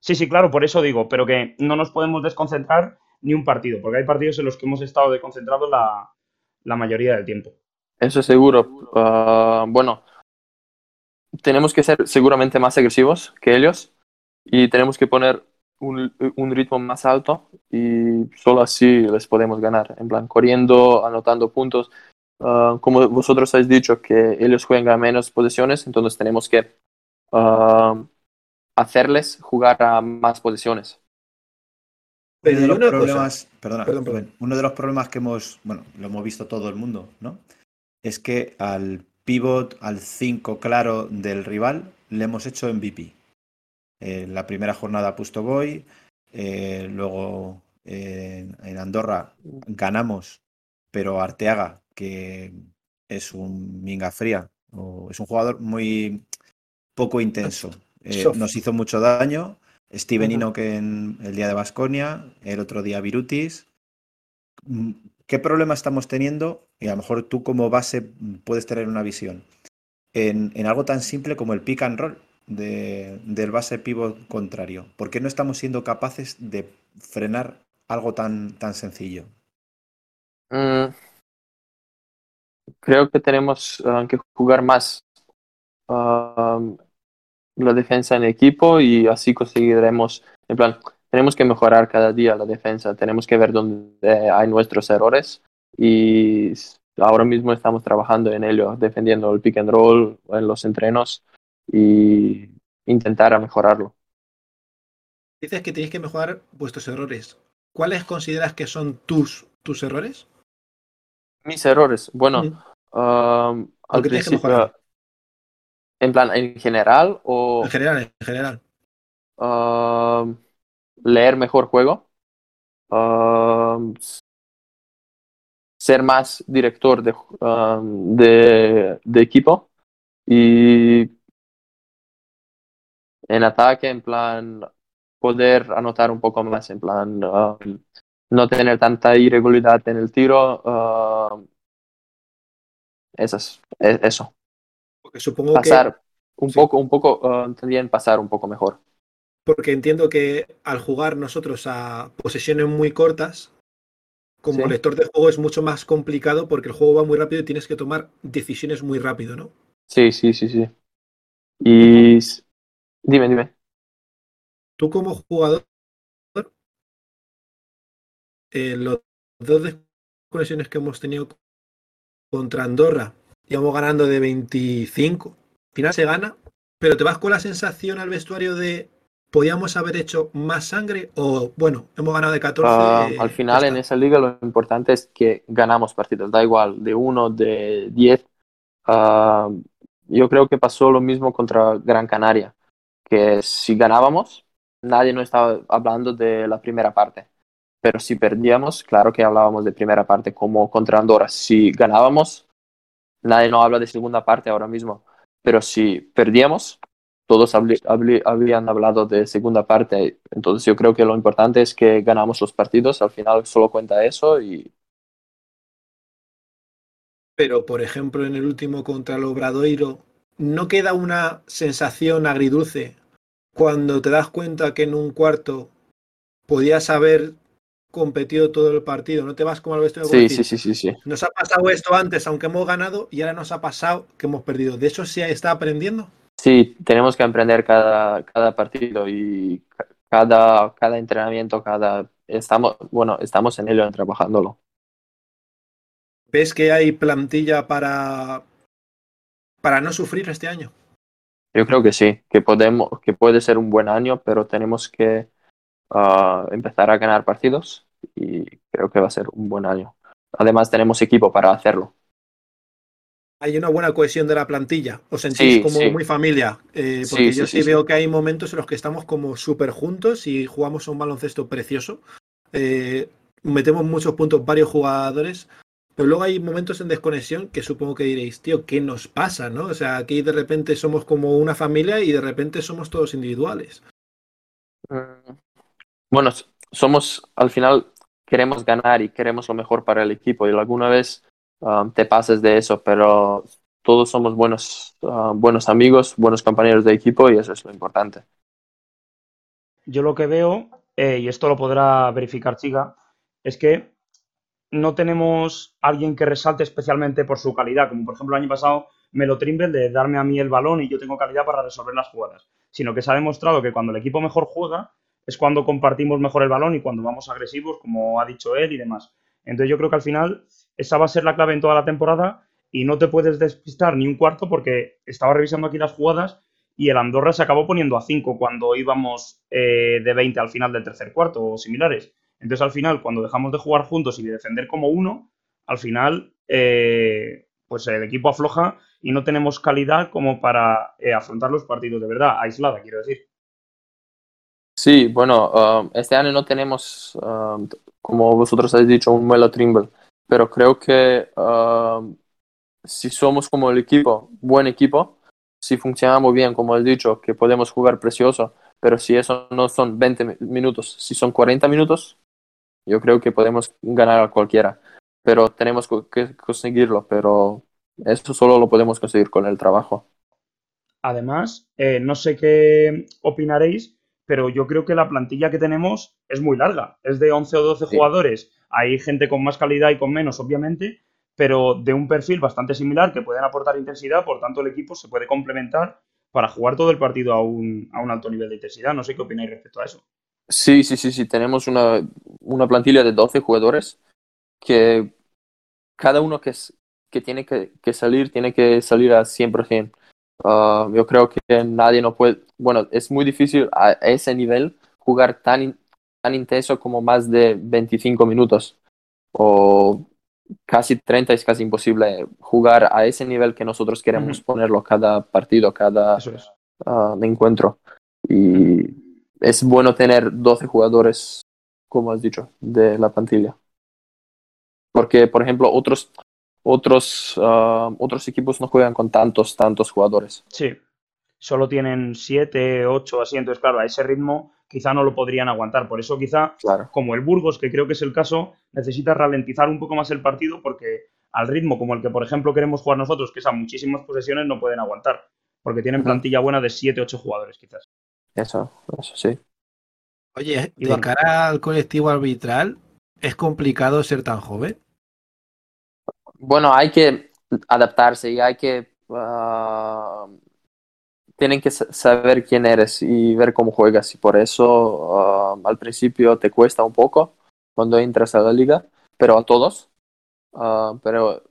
Sí, sí, claro, por eso digo, pero que no nos podemos desconcentrar ni un partido, porque hay partidos en los que hemos estado desconcentrados la, la mayoría del tiempo. Eso seguro. Ah, bueno, tenemos que ser seguramente más agresivos que ellos y tenemos que poner un, un ritmo más alto y solo así les podemos ganar. En plan, corriendo, anotando puntos. Ah, como vosotros habéis dicho, que ellos juegan a menos posiciones, entonces tenemos que ah, hacerles jugar a más posiciones. Pero uno de los una cosa- problemas, perdona, Perdón, perdón. Rubén, uno de los problemas que hemos, bueno, lo hemos visto todo el mundo, ¿no? Es que al pivot, al 5 claro del rival, le hemos hecho MVP. En la primera jornada Pustoboy, eh, luego eh, en Andorra ganamos, pero Arteaga, que es un minga fría, o es un jugador muy poco intenso, eh, nos hizo mucho daño. Steven Ujú. Enoch en el día de Basconia, el otro día Virutis. Mm, ¿Qué problema estamos teniendo? Y a lo mejor tú como base puedes tener una visión. En, en algo tan simple como el pick and roll de- del base pivot contrario. ¿Por qué no estamos siendo capaces de frenar algo tan, tan sencillo? Mm, creo que tenemos ah, que jugar más ah, la defensa en equipo y así conseguiremos, en plan, tenemos que mejorar cada día la defensa, tenemos que ver dónde hay nuestros errores y ahora mismo estamos trabajando en ello, defendiendo el pick and roll en los entrenos y intentar a mejorarlo. Dices que tenéis que mejorar vuestros errores. ¿Cuáles consideras que son tus, tus errores? Mis errores, bueno, Mm. al principio, en plan, en general o... En general, en general. Leer mejor juego, ser más director de, um, de, de equipo y en ataque, en plan, poder anotar un poco más, en plan, um, no tener tanta irregularidad en el tiro. um, esas- e- eso, Porque supongo pasar un sí. poco, un poco, uh, también pasar un poco mejor. que, porque entiendo que al jugar nosotros a posesiones muy cortas, como Sí. lector de juego es mucho más complicado porque el juego va muy rápido y tienes que tomar decisiones muy rápido, ¿no? Sí, sí, sí, sí. Y dime, dime. Tú como jugador, eh, los dos desconexiones que hemos tenido contra Andorra, íbamos ganando de 25, al final se gana, pero te vas con la sensación al vestuario de podíamos haber hecho más sangre o bueno, hemos ganado de 14. Ah, eh, al final en esa liga lo importante es que ganamos partidos, da igual, de 1, de 10. Ah, yo creo que pasó lo mismo contra Gran Canaria, que si ganábamos, nadie no estaba hablando de la primera parte. Pero si perdíamos, claro que hablábamos de primera parte, como contra Andorra. Si ganábamos, nadie no habla de segunda parte ahora mismo. Pero si perdíamos, todos habli- habli- habían hablado de segunda parte. Entonces yo creo que lo importante es que ganamos los partidos. Al final solo cuenta eso y Pero, por ejemplo, en el último contra el Obradoiro, ¿no queda una sensación agridulce cuando te das cuenta que en un cuarto podías haber competido todo el partido? ¿No te vas como al vestuario sí, sí, sí, sí, sí. Nos ha pasado esto antes, aunque hemos ganado, y ahora nos ha pasado que hemos perdido. ¿De eso se está aprendiendo? Sí, tenemos que aprender cada, cada partido y ca- cada, cada entrenamiento, cada estamos, bueno, estamos en ello trabajándolo. ¿Ves que hay plantilla para, para no sufrir este año? Yo creo que sí, que podemos, que puede ser un buen año, pero tenemos que ah, empezar a ganar partidos y creo que va a ser un buen año. Además tenemos equipo para hacerlo. Hay una buena cohesión de la plantilla. Os sentís Sí, como sí. muy familia. Eh, Sí, porque sí, yo sí, sí, sí. veo que hay momentos en los que estamos como súper juntos y jugamos un baloncesto precioso. Eh, metemos muchos puntos varios jugadores. Pero luego hay momentos en desconexión que supongo que diréis, tío, ¿qué nos pasa? ¿no? O sea, aquí de repente somos como una familia y de repente somos todos individuales. Mm, Bueno, somos, al final, queremos ganar y queremos lo mejor para el equipo y alguna vez um, te pases de eso, pero todos somos buenos, uh, buenos amigos, buenos compañeros de equipo y eso es lo importante. Yo lo que veo, eh, y esto lo podrá verificar Chica, es que no tenemos alguien que resalte especialmente por su calidad, como por ejemplo el año pasado Melo Trimble de darme a mí el balón y yo tengo calidad para resolver las jugadas, sino que se ha demostrado que cuando el equipo mejor juega es cuando compartimos mejor el balón y cuando vamos agresivos, como ha dicho él y demás. Entonces yo creo que al final esa va a ser la clave en toda la temporada y no te puedes despistar ni un cuarto porque estaba revisando aquí las jugadas y el Andorra se acabó poniendo a 5 cuando íbamos eh, de 20 al final del tercer cuarto o similares. Entonces, al final, cuando dejamos de jugar juntos y de defender como uno, al final, eh, pues el equipo afloja y no tenemos calidad como para eh, afrontar los partidos de verdad, aislada, quiero decir. Sí, bueno, um, este año no tenemos, um, como vosotros habéis dicho, un Melo Trimble, pero creo que um, si somos como el equipo, buen equipo, si funcionamos bien, como he dicho, que podemos jugar precioso, pero si eso no son 20 mi- minutos, si son 40 minutos, yo creo que podemos ganar a cualquiera, pero tenemos que conseguirlo, pero eso solo lo podemos conseguir con el trabajo. Además, eh, no sé qué opinaréis, pero yo creo que la plantilla que tenemos es muy larga. Es de 11 o 12 Sí. jugadores. Hay gente con más calidad y con menos, obviamente, pero de un perfil bastante similar que pueden aportar intensidad. Por tanto, el equipo se puede complementar para jugar todo el partido a un, a un alto nivel de intensidad. No sé qué opináis respecto a eso. Sí, sí, sí, sí, tenemos una, una plantilla de 12 jugadores que cada uno que, que tiene que, que salir, tiene que salir a 100%. Ah, yo creo que nadie no puede, bueno, es muy difícil a ese nivel jugar tan, in- tan intenso como más de 25 minutos o casi 30 es casi imposible jugar a ese nivel que nosotros queremos ponerlo cada partido, cada es. ah, encuentro. Y es bueno tener 12 jugadores, como has dicho, de la plantilla. Porque, por ejemplo, otros, otros, ah, otros equipos no juegan con tantos, tantos jugadores. Sí. Solo tienen 7, 8 así. Entonces, claro, a ese ritmo quizá no lo podrían aguantar. Por eso quizá Claro. como el Burgos, que creo que es el caso, necesita ralentizar un poco más el partido porque al ritmo como el que, por ejemplo, queremos jugar nosotros, que es a muchísimas posesiones, no pueden aguantar. Porque tienen plantilla buena de 7, 8 jugadores, quizás. Eso, eso sí. Oye, de cara al colectivo arbitral, ¿es complicado ser tan joven? Bueno, hay que adaptarse y hay que... ah, tienen que sa- saber quién eres y ver cómo juegas. Y por eso ah, al principio te cuesta un poco cuando entras a la liga, pero a todos. Ah, pero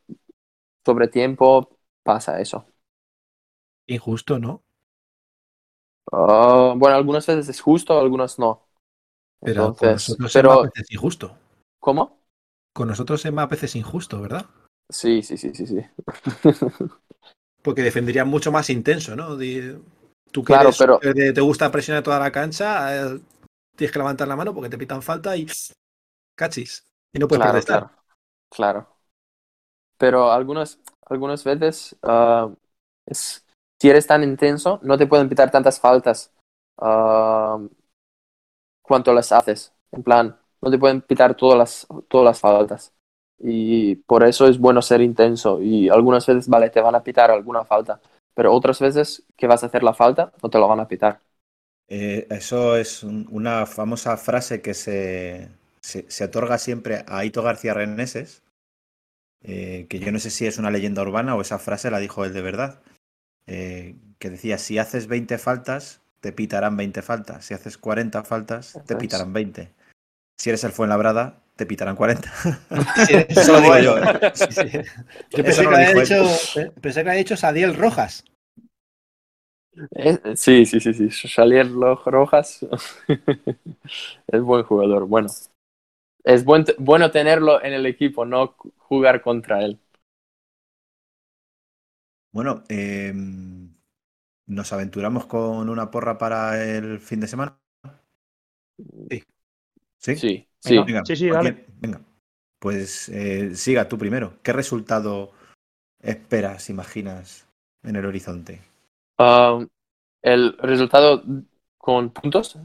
sobre tiempo pasa eso. Injusto, ¿no? Ah, bueno, algunas veces es justo, algunas no. Pero con Entonces, nosotros es pero, más veces injusto. ¿cómo? Con nosotros es más veces injusto, ¿verdad? Sí, sí, sí, sí, sí. [LAUGHS] Porque defenderían mucho más intenso, ¿no? Tú que Claro, eres- pero- te gusta presionar toda la cancha, eh, tienes que levantar la mano porque te pitan falta y cachis. Y no puedes Claro, protestar. claro, claro. Pero algunas, algunas veces, ah, es- si eres tan intenso, no te pueden pitar tantas faltas ah, cuanto las haces. En plan, no te pueden pitar todas las, todas las faltas. Y por eso es bueno ser intenso. Y algunas veces, vale, te van a pitar alguna falta. Pero otras veces que vas a hacer la falta, no te lo van a pitar. Eh, eso es un- una famosa frase que se, se, otorga siempre a Aito García Reneses, eh, que yo no sé si es una leyenda urbana o esa frase la dijo él de verdad, eh, que decía, si haces 20 faltas, te pitarán 20 faltas, si haces 40 faltas, te pitarán 20. Si eres el Fuenlabrada, te pitarán 40. [LAUGHS] Sí, Eso lo digo yo. Sí, sí. Yo Eso pensé no que, había dicho, eh, pensé que había dicho Sadiel Rojas. Eh, Sí, sí, sí, sí. Xalier Lo- Rojas [LAUGHS] es buen jugador. Bueno, es buen, bueno tenerlo en el equipo, no jugar contra él. Bueno, eh, ¿nos aventuramos con una porra para el fin de semana? Sí. ¿Sí? Sí, Venga. sí. Venga, Sí. Venga. Pues eh, siga tú primero. ¿Qué resultado esperas, imaginas en el horizonte? Um, el resultado con puntos,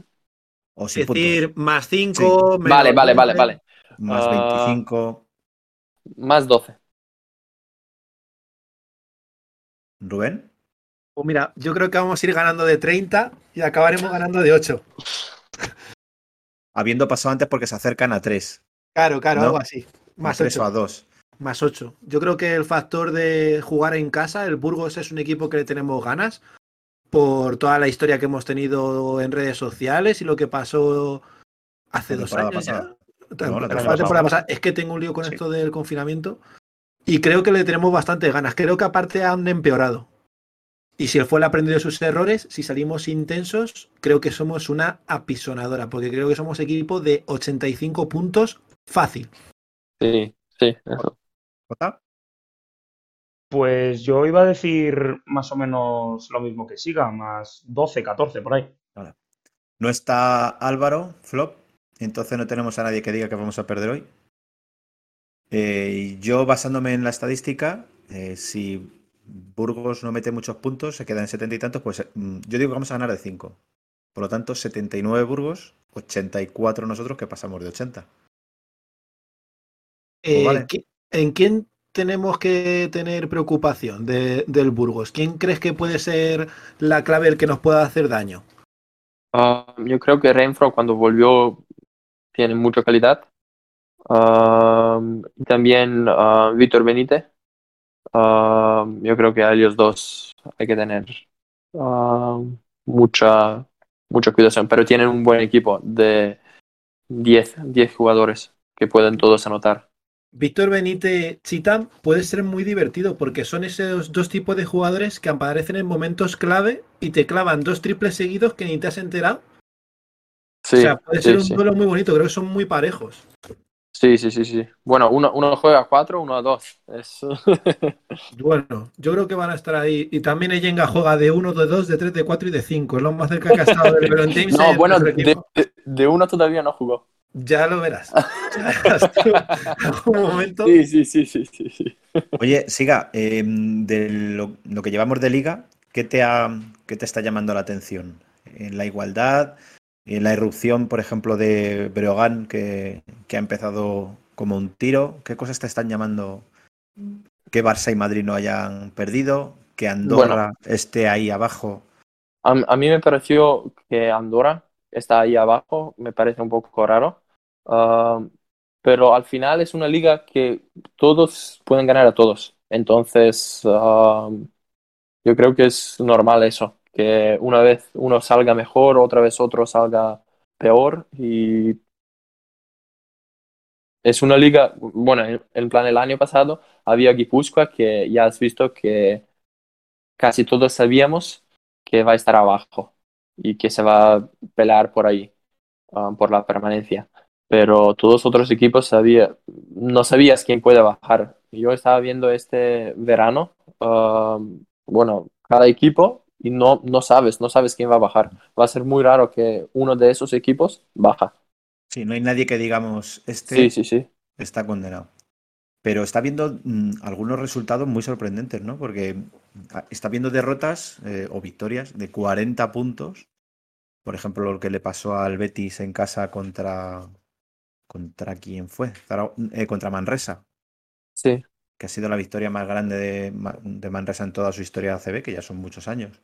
O sin Es decir, más 5. Sí. Vale, vale, vale, vale. Más Ah. 25. Más 12. Rubén. Pues mira, yo creo que vamos a ir ganando de 30 y acabaremos ganando de 8. Habiendo pasado antes porque se acercan a 3. Claro, claro, ¿No? algo así. Más 3 o a 8. 2. Más 8. Yo creo que el factor de jugar en casa, el Burgos es un equipo que le tenemos ganas por toda la historia que hemos tenido en redes sociales y lo que pasó hace dos años ya. pasada. La No, la la temporada temporada pasada. Es que tengo un lío con Sí. esto del confinamiento y creo que le tenemos bastante ganas. Creo que aparte han empeorado. Y si el fue el aprendido de sus errores, si salimos intensos, creo que somos una apisonadora, porque creo que somos equipo de 85 puntos fácil. Sí, sí, eso. ¿Jota? Pues yo iba a decir más o menos lo mismo que siga, más 12, 14 por ahí. No está Álvaro, flop. Entonces no tenemos a nadie que diga que vamos a perder hoy. Eh, yo, basándome en la estadística, eh, si Burgos no mete muchos puntos, se queda en 70 y tantos, pues mm, yo digo que vamos a ganar de 5. Por lo tanto, 79 Burgos, 84 nosotros que pasamos de 80. Eh, vale. ¿qui- ¿En quién tenemos que tener preocupación de- del Burgos? ¿Quién crees que puede ser la clave el que nos pueda hacer daño? Ah, yo creo que Renfro cuando volvió tiene mucha calidad. Y también ah, Víctor Benítez. Yo creo que a ellos dos hay que tener mucha, mucha cuidación, pero tienen un buen equipo de 10, 10 jugadores que pueden todos anotar. Víctor Benítez Chitam puede ser muy divertido porque son esos dos tipos de jugadores que aparecen en momentos clave y te clavan dos triples seguidos que ni te has enterado. Sí, o sea, puede sí, ser un sí. duelo muy bonito, creo que son muy parejos. Sí, sí, sí, sí. Bueno, uno, uno juega a cuatro, uno a dos. Es... [LAUGHS] Bueno, yo creo que van a estar ahí. Y también Eyenga juega de 1, de 2, de 3, de 4 y de 5. Es lo más cerca que ha estado de LeBron James. No, en bueno, de, equipo. de- de uno todavía no jugó. Ya lo verás. [LAUGHS] [LAUGHS] Algún momento. Sí, sí, sí, sí, sí, sí. Oye, Siga, eh, de lo, lo que llevamos de liga, ¿qué te, ha, qué te está llamando la atención? ¿En la igualdad? ¿En la irrupción, por ejemplo, de Breogán, que, que ha empezado como un tiro? ¿Qué cosas te están llamando? ¿Que Barça y Madrid no hayan perdido? ¿Que Andorra esté ahí abajo? A, a mí me pareció que Andorra está ahí abajo, me parece un poco raro. Ah, pero al final es una liga que todos pueden ganar a todos. Entonces, ah, yo creo que es normal eso, que una vez uno salga mejor, otra vez otro salga peor. Y es una liga, bueno, en, plan el año pasado había Guipúzcoa que ya has visto que casi todos sabíamos que va a estar abajo y que se va a pelear por ahí, ah, por la permanencia. Pero todos otros equipos sabía, no sabías quién puede bajar. Yo estaba viendo este verano, ah, bueno, cada equipo y no, no sabes, no sabes quién va a bajar. Va a ser muy raro que uno de esos equipos baja. Sí, no hay nadie que digamos, este Sí, sí, sí. está condenado. Pero está viendo mm, algunos resultados muy sorprendentes, ¿no? Porque ah, está viendo derrotas eh, o victorias de 40 puntos. Por ejemplo, lo que le pasó al Betis en casa contra. ¿Contra quién fue? Eh, contra Manresa, Sí. Que ha sido la victoria más grande de, Ma- de Manresa en toda su historia de ACB, que ya son muchos años.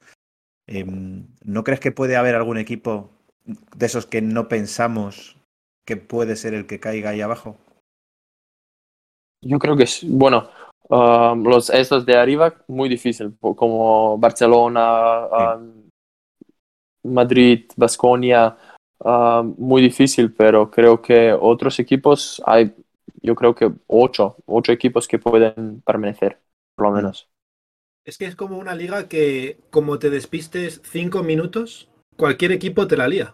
Em, ¿No crees que puede haber algún equipo de esos que no pensamos que puede ser el que caiga ahí abajo? Yo creo que es, bueno, ah, los estos de arriba, muy difícil, como Barcelona, ah, Madrid, Baskonia, muy difícil, pero creo que otros equipos, hay, yo creo que ocho, ocho equipos que pueden permanecer, por lo Mm. menos. Es que es como una liga que, como te despistes 5 minutos, cualquier equipo te la lía.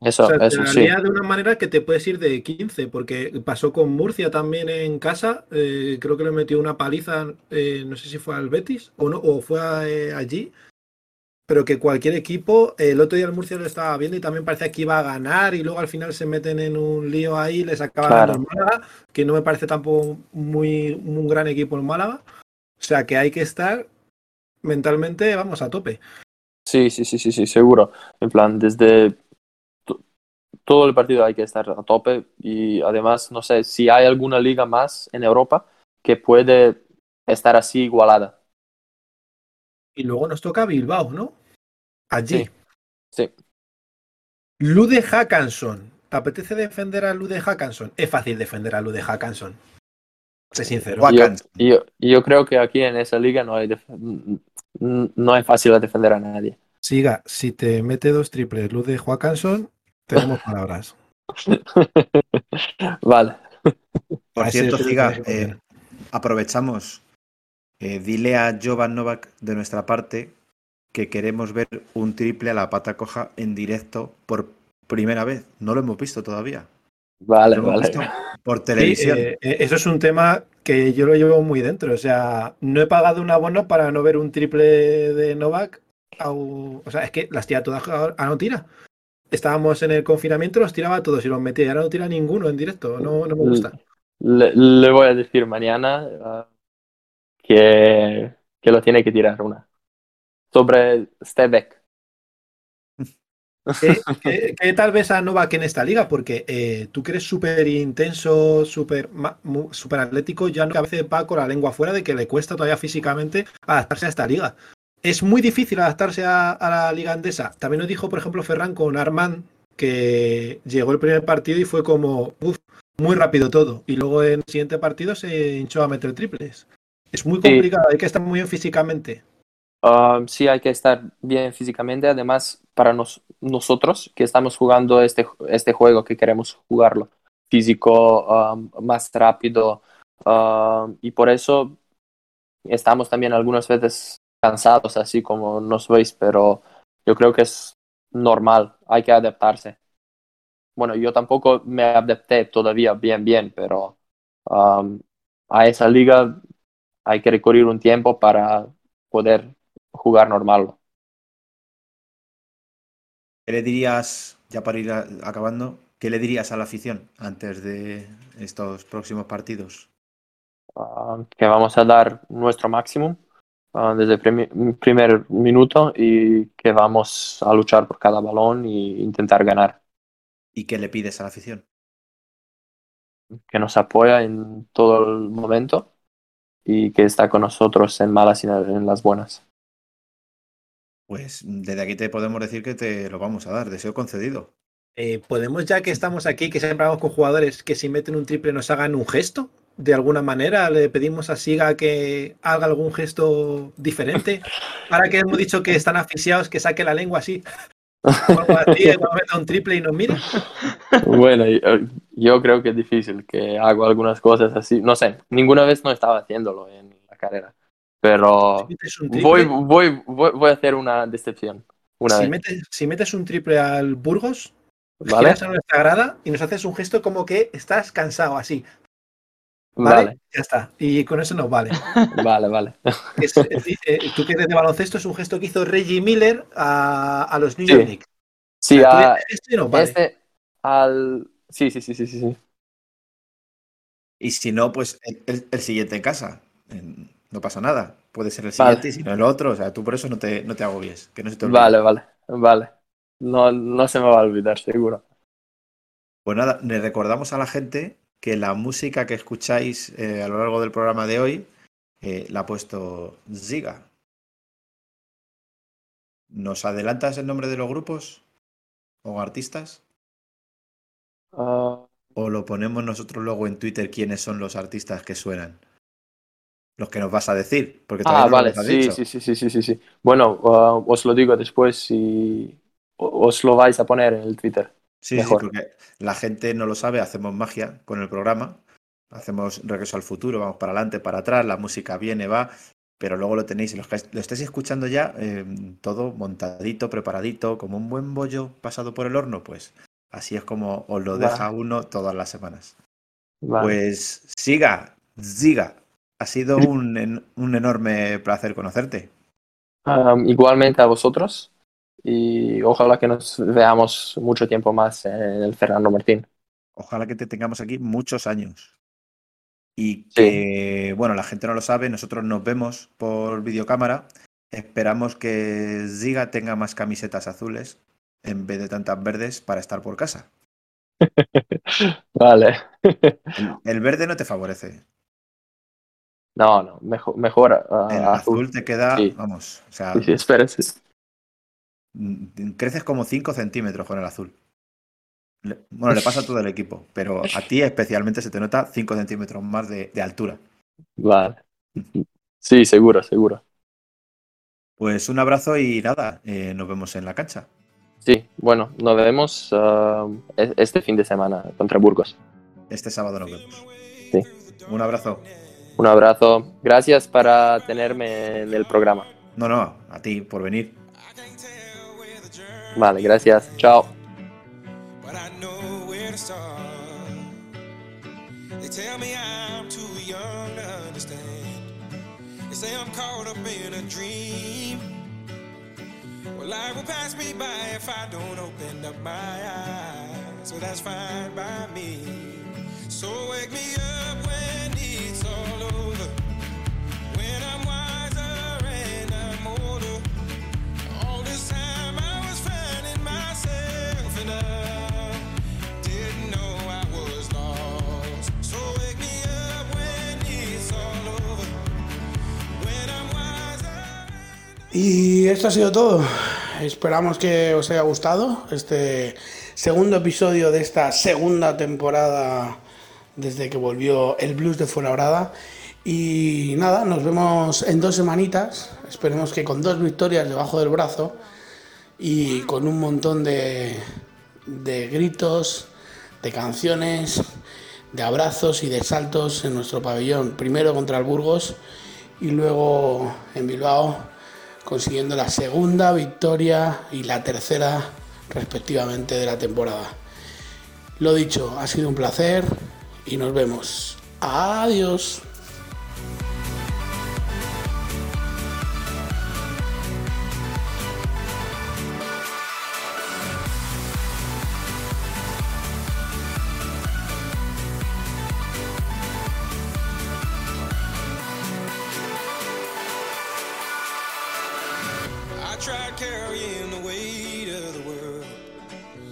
Eso, O sea, te la sí. lía de una manera que te puedes ir de 15, porque pasó con Murcia también en casa. eh, creo que le metió una paliza, eh, no sé si fue al Betis o no, o fue eh, allí. Pero que cualquier equipo, el otro día el Murcia lo estaba viendo y también parecía que iba a ganar y luego al final se meten en un lío ahí, les acaba Claro. dando el Málaga, que no me parece tampoco muy un gran equipo el Málaga. O sea que hay que estar mentalmente, vamos, a tope. Sí, sí, sí, sí, sí, seguro. En plan, desde to- todo el partido hay que estar a tope y además, no sé, si hay alguna liga más en Europa que puede estar así igualada. Y luego nos toca Bilbao, ¿no? Allí. Sí. Sí. Lude Hackanson. ¿Te apetece defender a Lude Hackanson? Es fácil defender a Lude Hackanson. Sé sincero. Yo, yo, yo creo que aquí en esa liga no hay def- no es fácil defender a nadie. Siga, si te mete dos triples Lude Hackanson, tenemos palabras. [LAUGHS] vale. Por cierto, parece eh, aprovechamos. eh, dile a Jovan Novak de nuestra parte que queremos ver un triple a la pata coja en directo por primera vez. No lo hemos visto todavía. Vale, Lo hemos vale. visto por televisión. eh, eh, eso es un tema que yo lo llevo muy dentro. O sea, no he pagado un abono para no ver un triple de Novak. au- O sea, es que las tira todas a no tira. Estábamos en el confinamiento, los tiraba a todos y los metía. Y ahora no tira ninguno en directo. No, no me gusta. Le, le voy a decir mañana ah, que, que lo tiene que tirar una. Sobre step back. [LAUGHS] ¿Qué, qué- qué tal vez a Novak en esta liga? Porque eh, tú que eres súper intenso, súper súper atlético, ya no que a veces va con la lengua fuera de que le cuesta todavía físicamente adaptarse a esta liga. Es muy difícil adaptarse a, a la liga andesa. También lo dijo, por ejemplo, Ferran con Armand, que llegó el primer partido y fue como, uff, muy rápido todo. Y luego en el siguiente partido se hinchó a meter triples. Es muy Sí. complicado, hay que estar muy bien físicamente. Ah, sí, hay que estar bien físicamente. Además, para nos- nosotros que estamos jugando este, este juego, que queremos jugarlo físico, ah, más rápido. ah, y por eso estamos también algunas veces cansados, así como nos veis, pero yo creo que es normal, hay que adaptarse. Bueno, yo tampoco me adapté todavía bien, bien, pero um, a esa liga hay que recurrir un tiempo para poder jugar normal. ¿Qué le dirías, ya para ir acabando, qué le dirías a la afición antes de estos próximos partidos? Ah, que vamos a dar nuestro máximo ah, desde el primer minuto y que vamos a luchar por cada balón e intentar ganar. ¿Y qué le pides a la afición? que nos apoya en todo el momento y que está con nosotros en malas y en las buenas. Pues desde aquí te podemos decir que te lo vamos a dar, deseo concedido. Eh, ¿Podemos, ya que estamos aquí, que siempre hablamos con jugadores, que si meten un triple nos hagan un gesto? De alguna manera, le pedimos a Siga que haga algún gesto diferente. Ahora que hemos dicho que están asfixiados, que saque la lengua así. Algo así, [LAUGHS] meta un triple y nos mire. Bueno, y, eh, yo creo que es difícil que hago algunas cosas así. No sé, ninguna vez no estaba haciéndolo en la carrera, pero Si triple, voy, voy, voy, voy a hacer una decepción. Una si vez, metes, si metes un triple al Burgos, ¿vale? giras a nuestra grada y nos haces un gesto como que estás cansado, así. ¿Vale? Vale, Ya está. Y con eso nos [LAUGHS] vale. vale, [LAUGHS] vale. Es- es- eh, tú que eres de baloncesto, es un gesto que hizo Reggie Miller a, a los New Sí. York Knicks. Sí, O sea, tú a- dices esto y nos vale. este al... Sí, sí, sí, sí, sí, sí. Y si no, pues el, el- el siguiente en casa. En- No pasa nada. Puede ser el Vale. siguiente y si no el otro. O sea, tú por eso no te, no te agobies. Que no se te olvide. Vale, vale, vale. No, no se me va a olvidar, seguro. Pues nada, le recordamos a la gente que la música que escucháis eh, a lo largo del programa de hoy eh, la ha puesto Ziga. ¿Nos adelantas el nombre de los grupos o artistas? Ah, ¿O lo ponemos nosotros luego en Twitter quiénes son los artistas que suenan? Los que nos vas a decir, porque Ah, no vale, sí, dicho. sí, sí, sí, sí, sí, sí. Bueno, ah, os lo digo después si os lo vais a poner en el Twitter. Sí, sí, porque la gente no lo sabe, hacemos magia con el programa, hacemos regreso al futuro, vamos para adelante, para atrás, la música viene, va, pero luego lo tenéis, los que lo estáis escuchando ya, eh, todo montadito, preparadito, como un buen bollo pasado por el horno, pues así es como os lo Vale. deja uno todas las semanas. Vale. Pues siga, siga, ha sido un, un enorme placer conocerte. Igualmente a vosotros y ojalá que nos veamos mucho tiempo más en el Fernando Martín. Ojalá que te tengamos aquí muchos años. Y que, bueno, la gente no lo sabe, nosotros nos vemos por videocámara. Esperamos que Ziga tenga más camisetas azules en vez de tantas verdes para estar por casa. [LAUGHS] Vale. El, el verde no te favorece. No, no, mejor, mejor ah, El azul te queda, Sí. vamos, o sea, Sí, sí. mm, creces como 5 centímetros con el azul. Bueno, le pasa a todo el equipo, pero a ti especialmente se te nota 5 centímetros más de, de altura. Vale. Sí, seguro, seguro. Pues un abrazo y nada, eh, nos vemos en la cancha. Sí, bueno, nos vemos ah, e- este fin de semana contra Burgos. Este sábado nos vemos. Sí. Un abrazo. Un abrazo. Gracias para tenerme en el programa. No, no, a ti por venir. Vale, gracias. Chao. but I know where to start. They tell me I'm too young to understand. They say I'm caught up in a dream. Well, life will pass me by if I don't open up my eyes. So that's fine by me. So wake me up when Y esto ha sido todo. Esperamos que os haya gustado este segundo episodio de esta segunda temporada desde que volvió el blues de Fuenlabrada. Y nada, nos vemos en dos semanitas. Esperemos que con dos victorias debajo del brazo y con un montón de, de gritos, de canciones, de abrazos y de saltos en nuestro pabellón. Primero contra el Burgos y luego en Bilbao consiguiendo la segunda victoria y la tercera respectivamente de la temporada. Lo dicho, ha sido un placer y nos vemos. Adiós.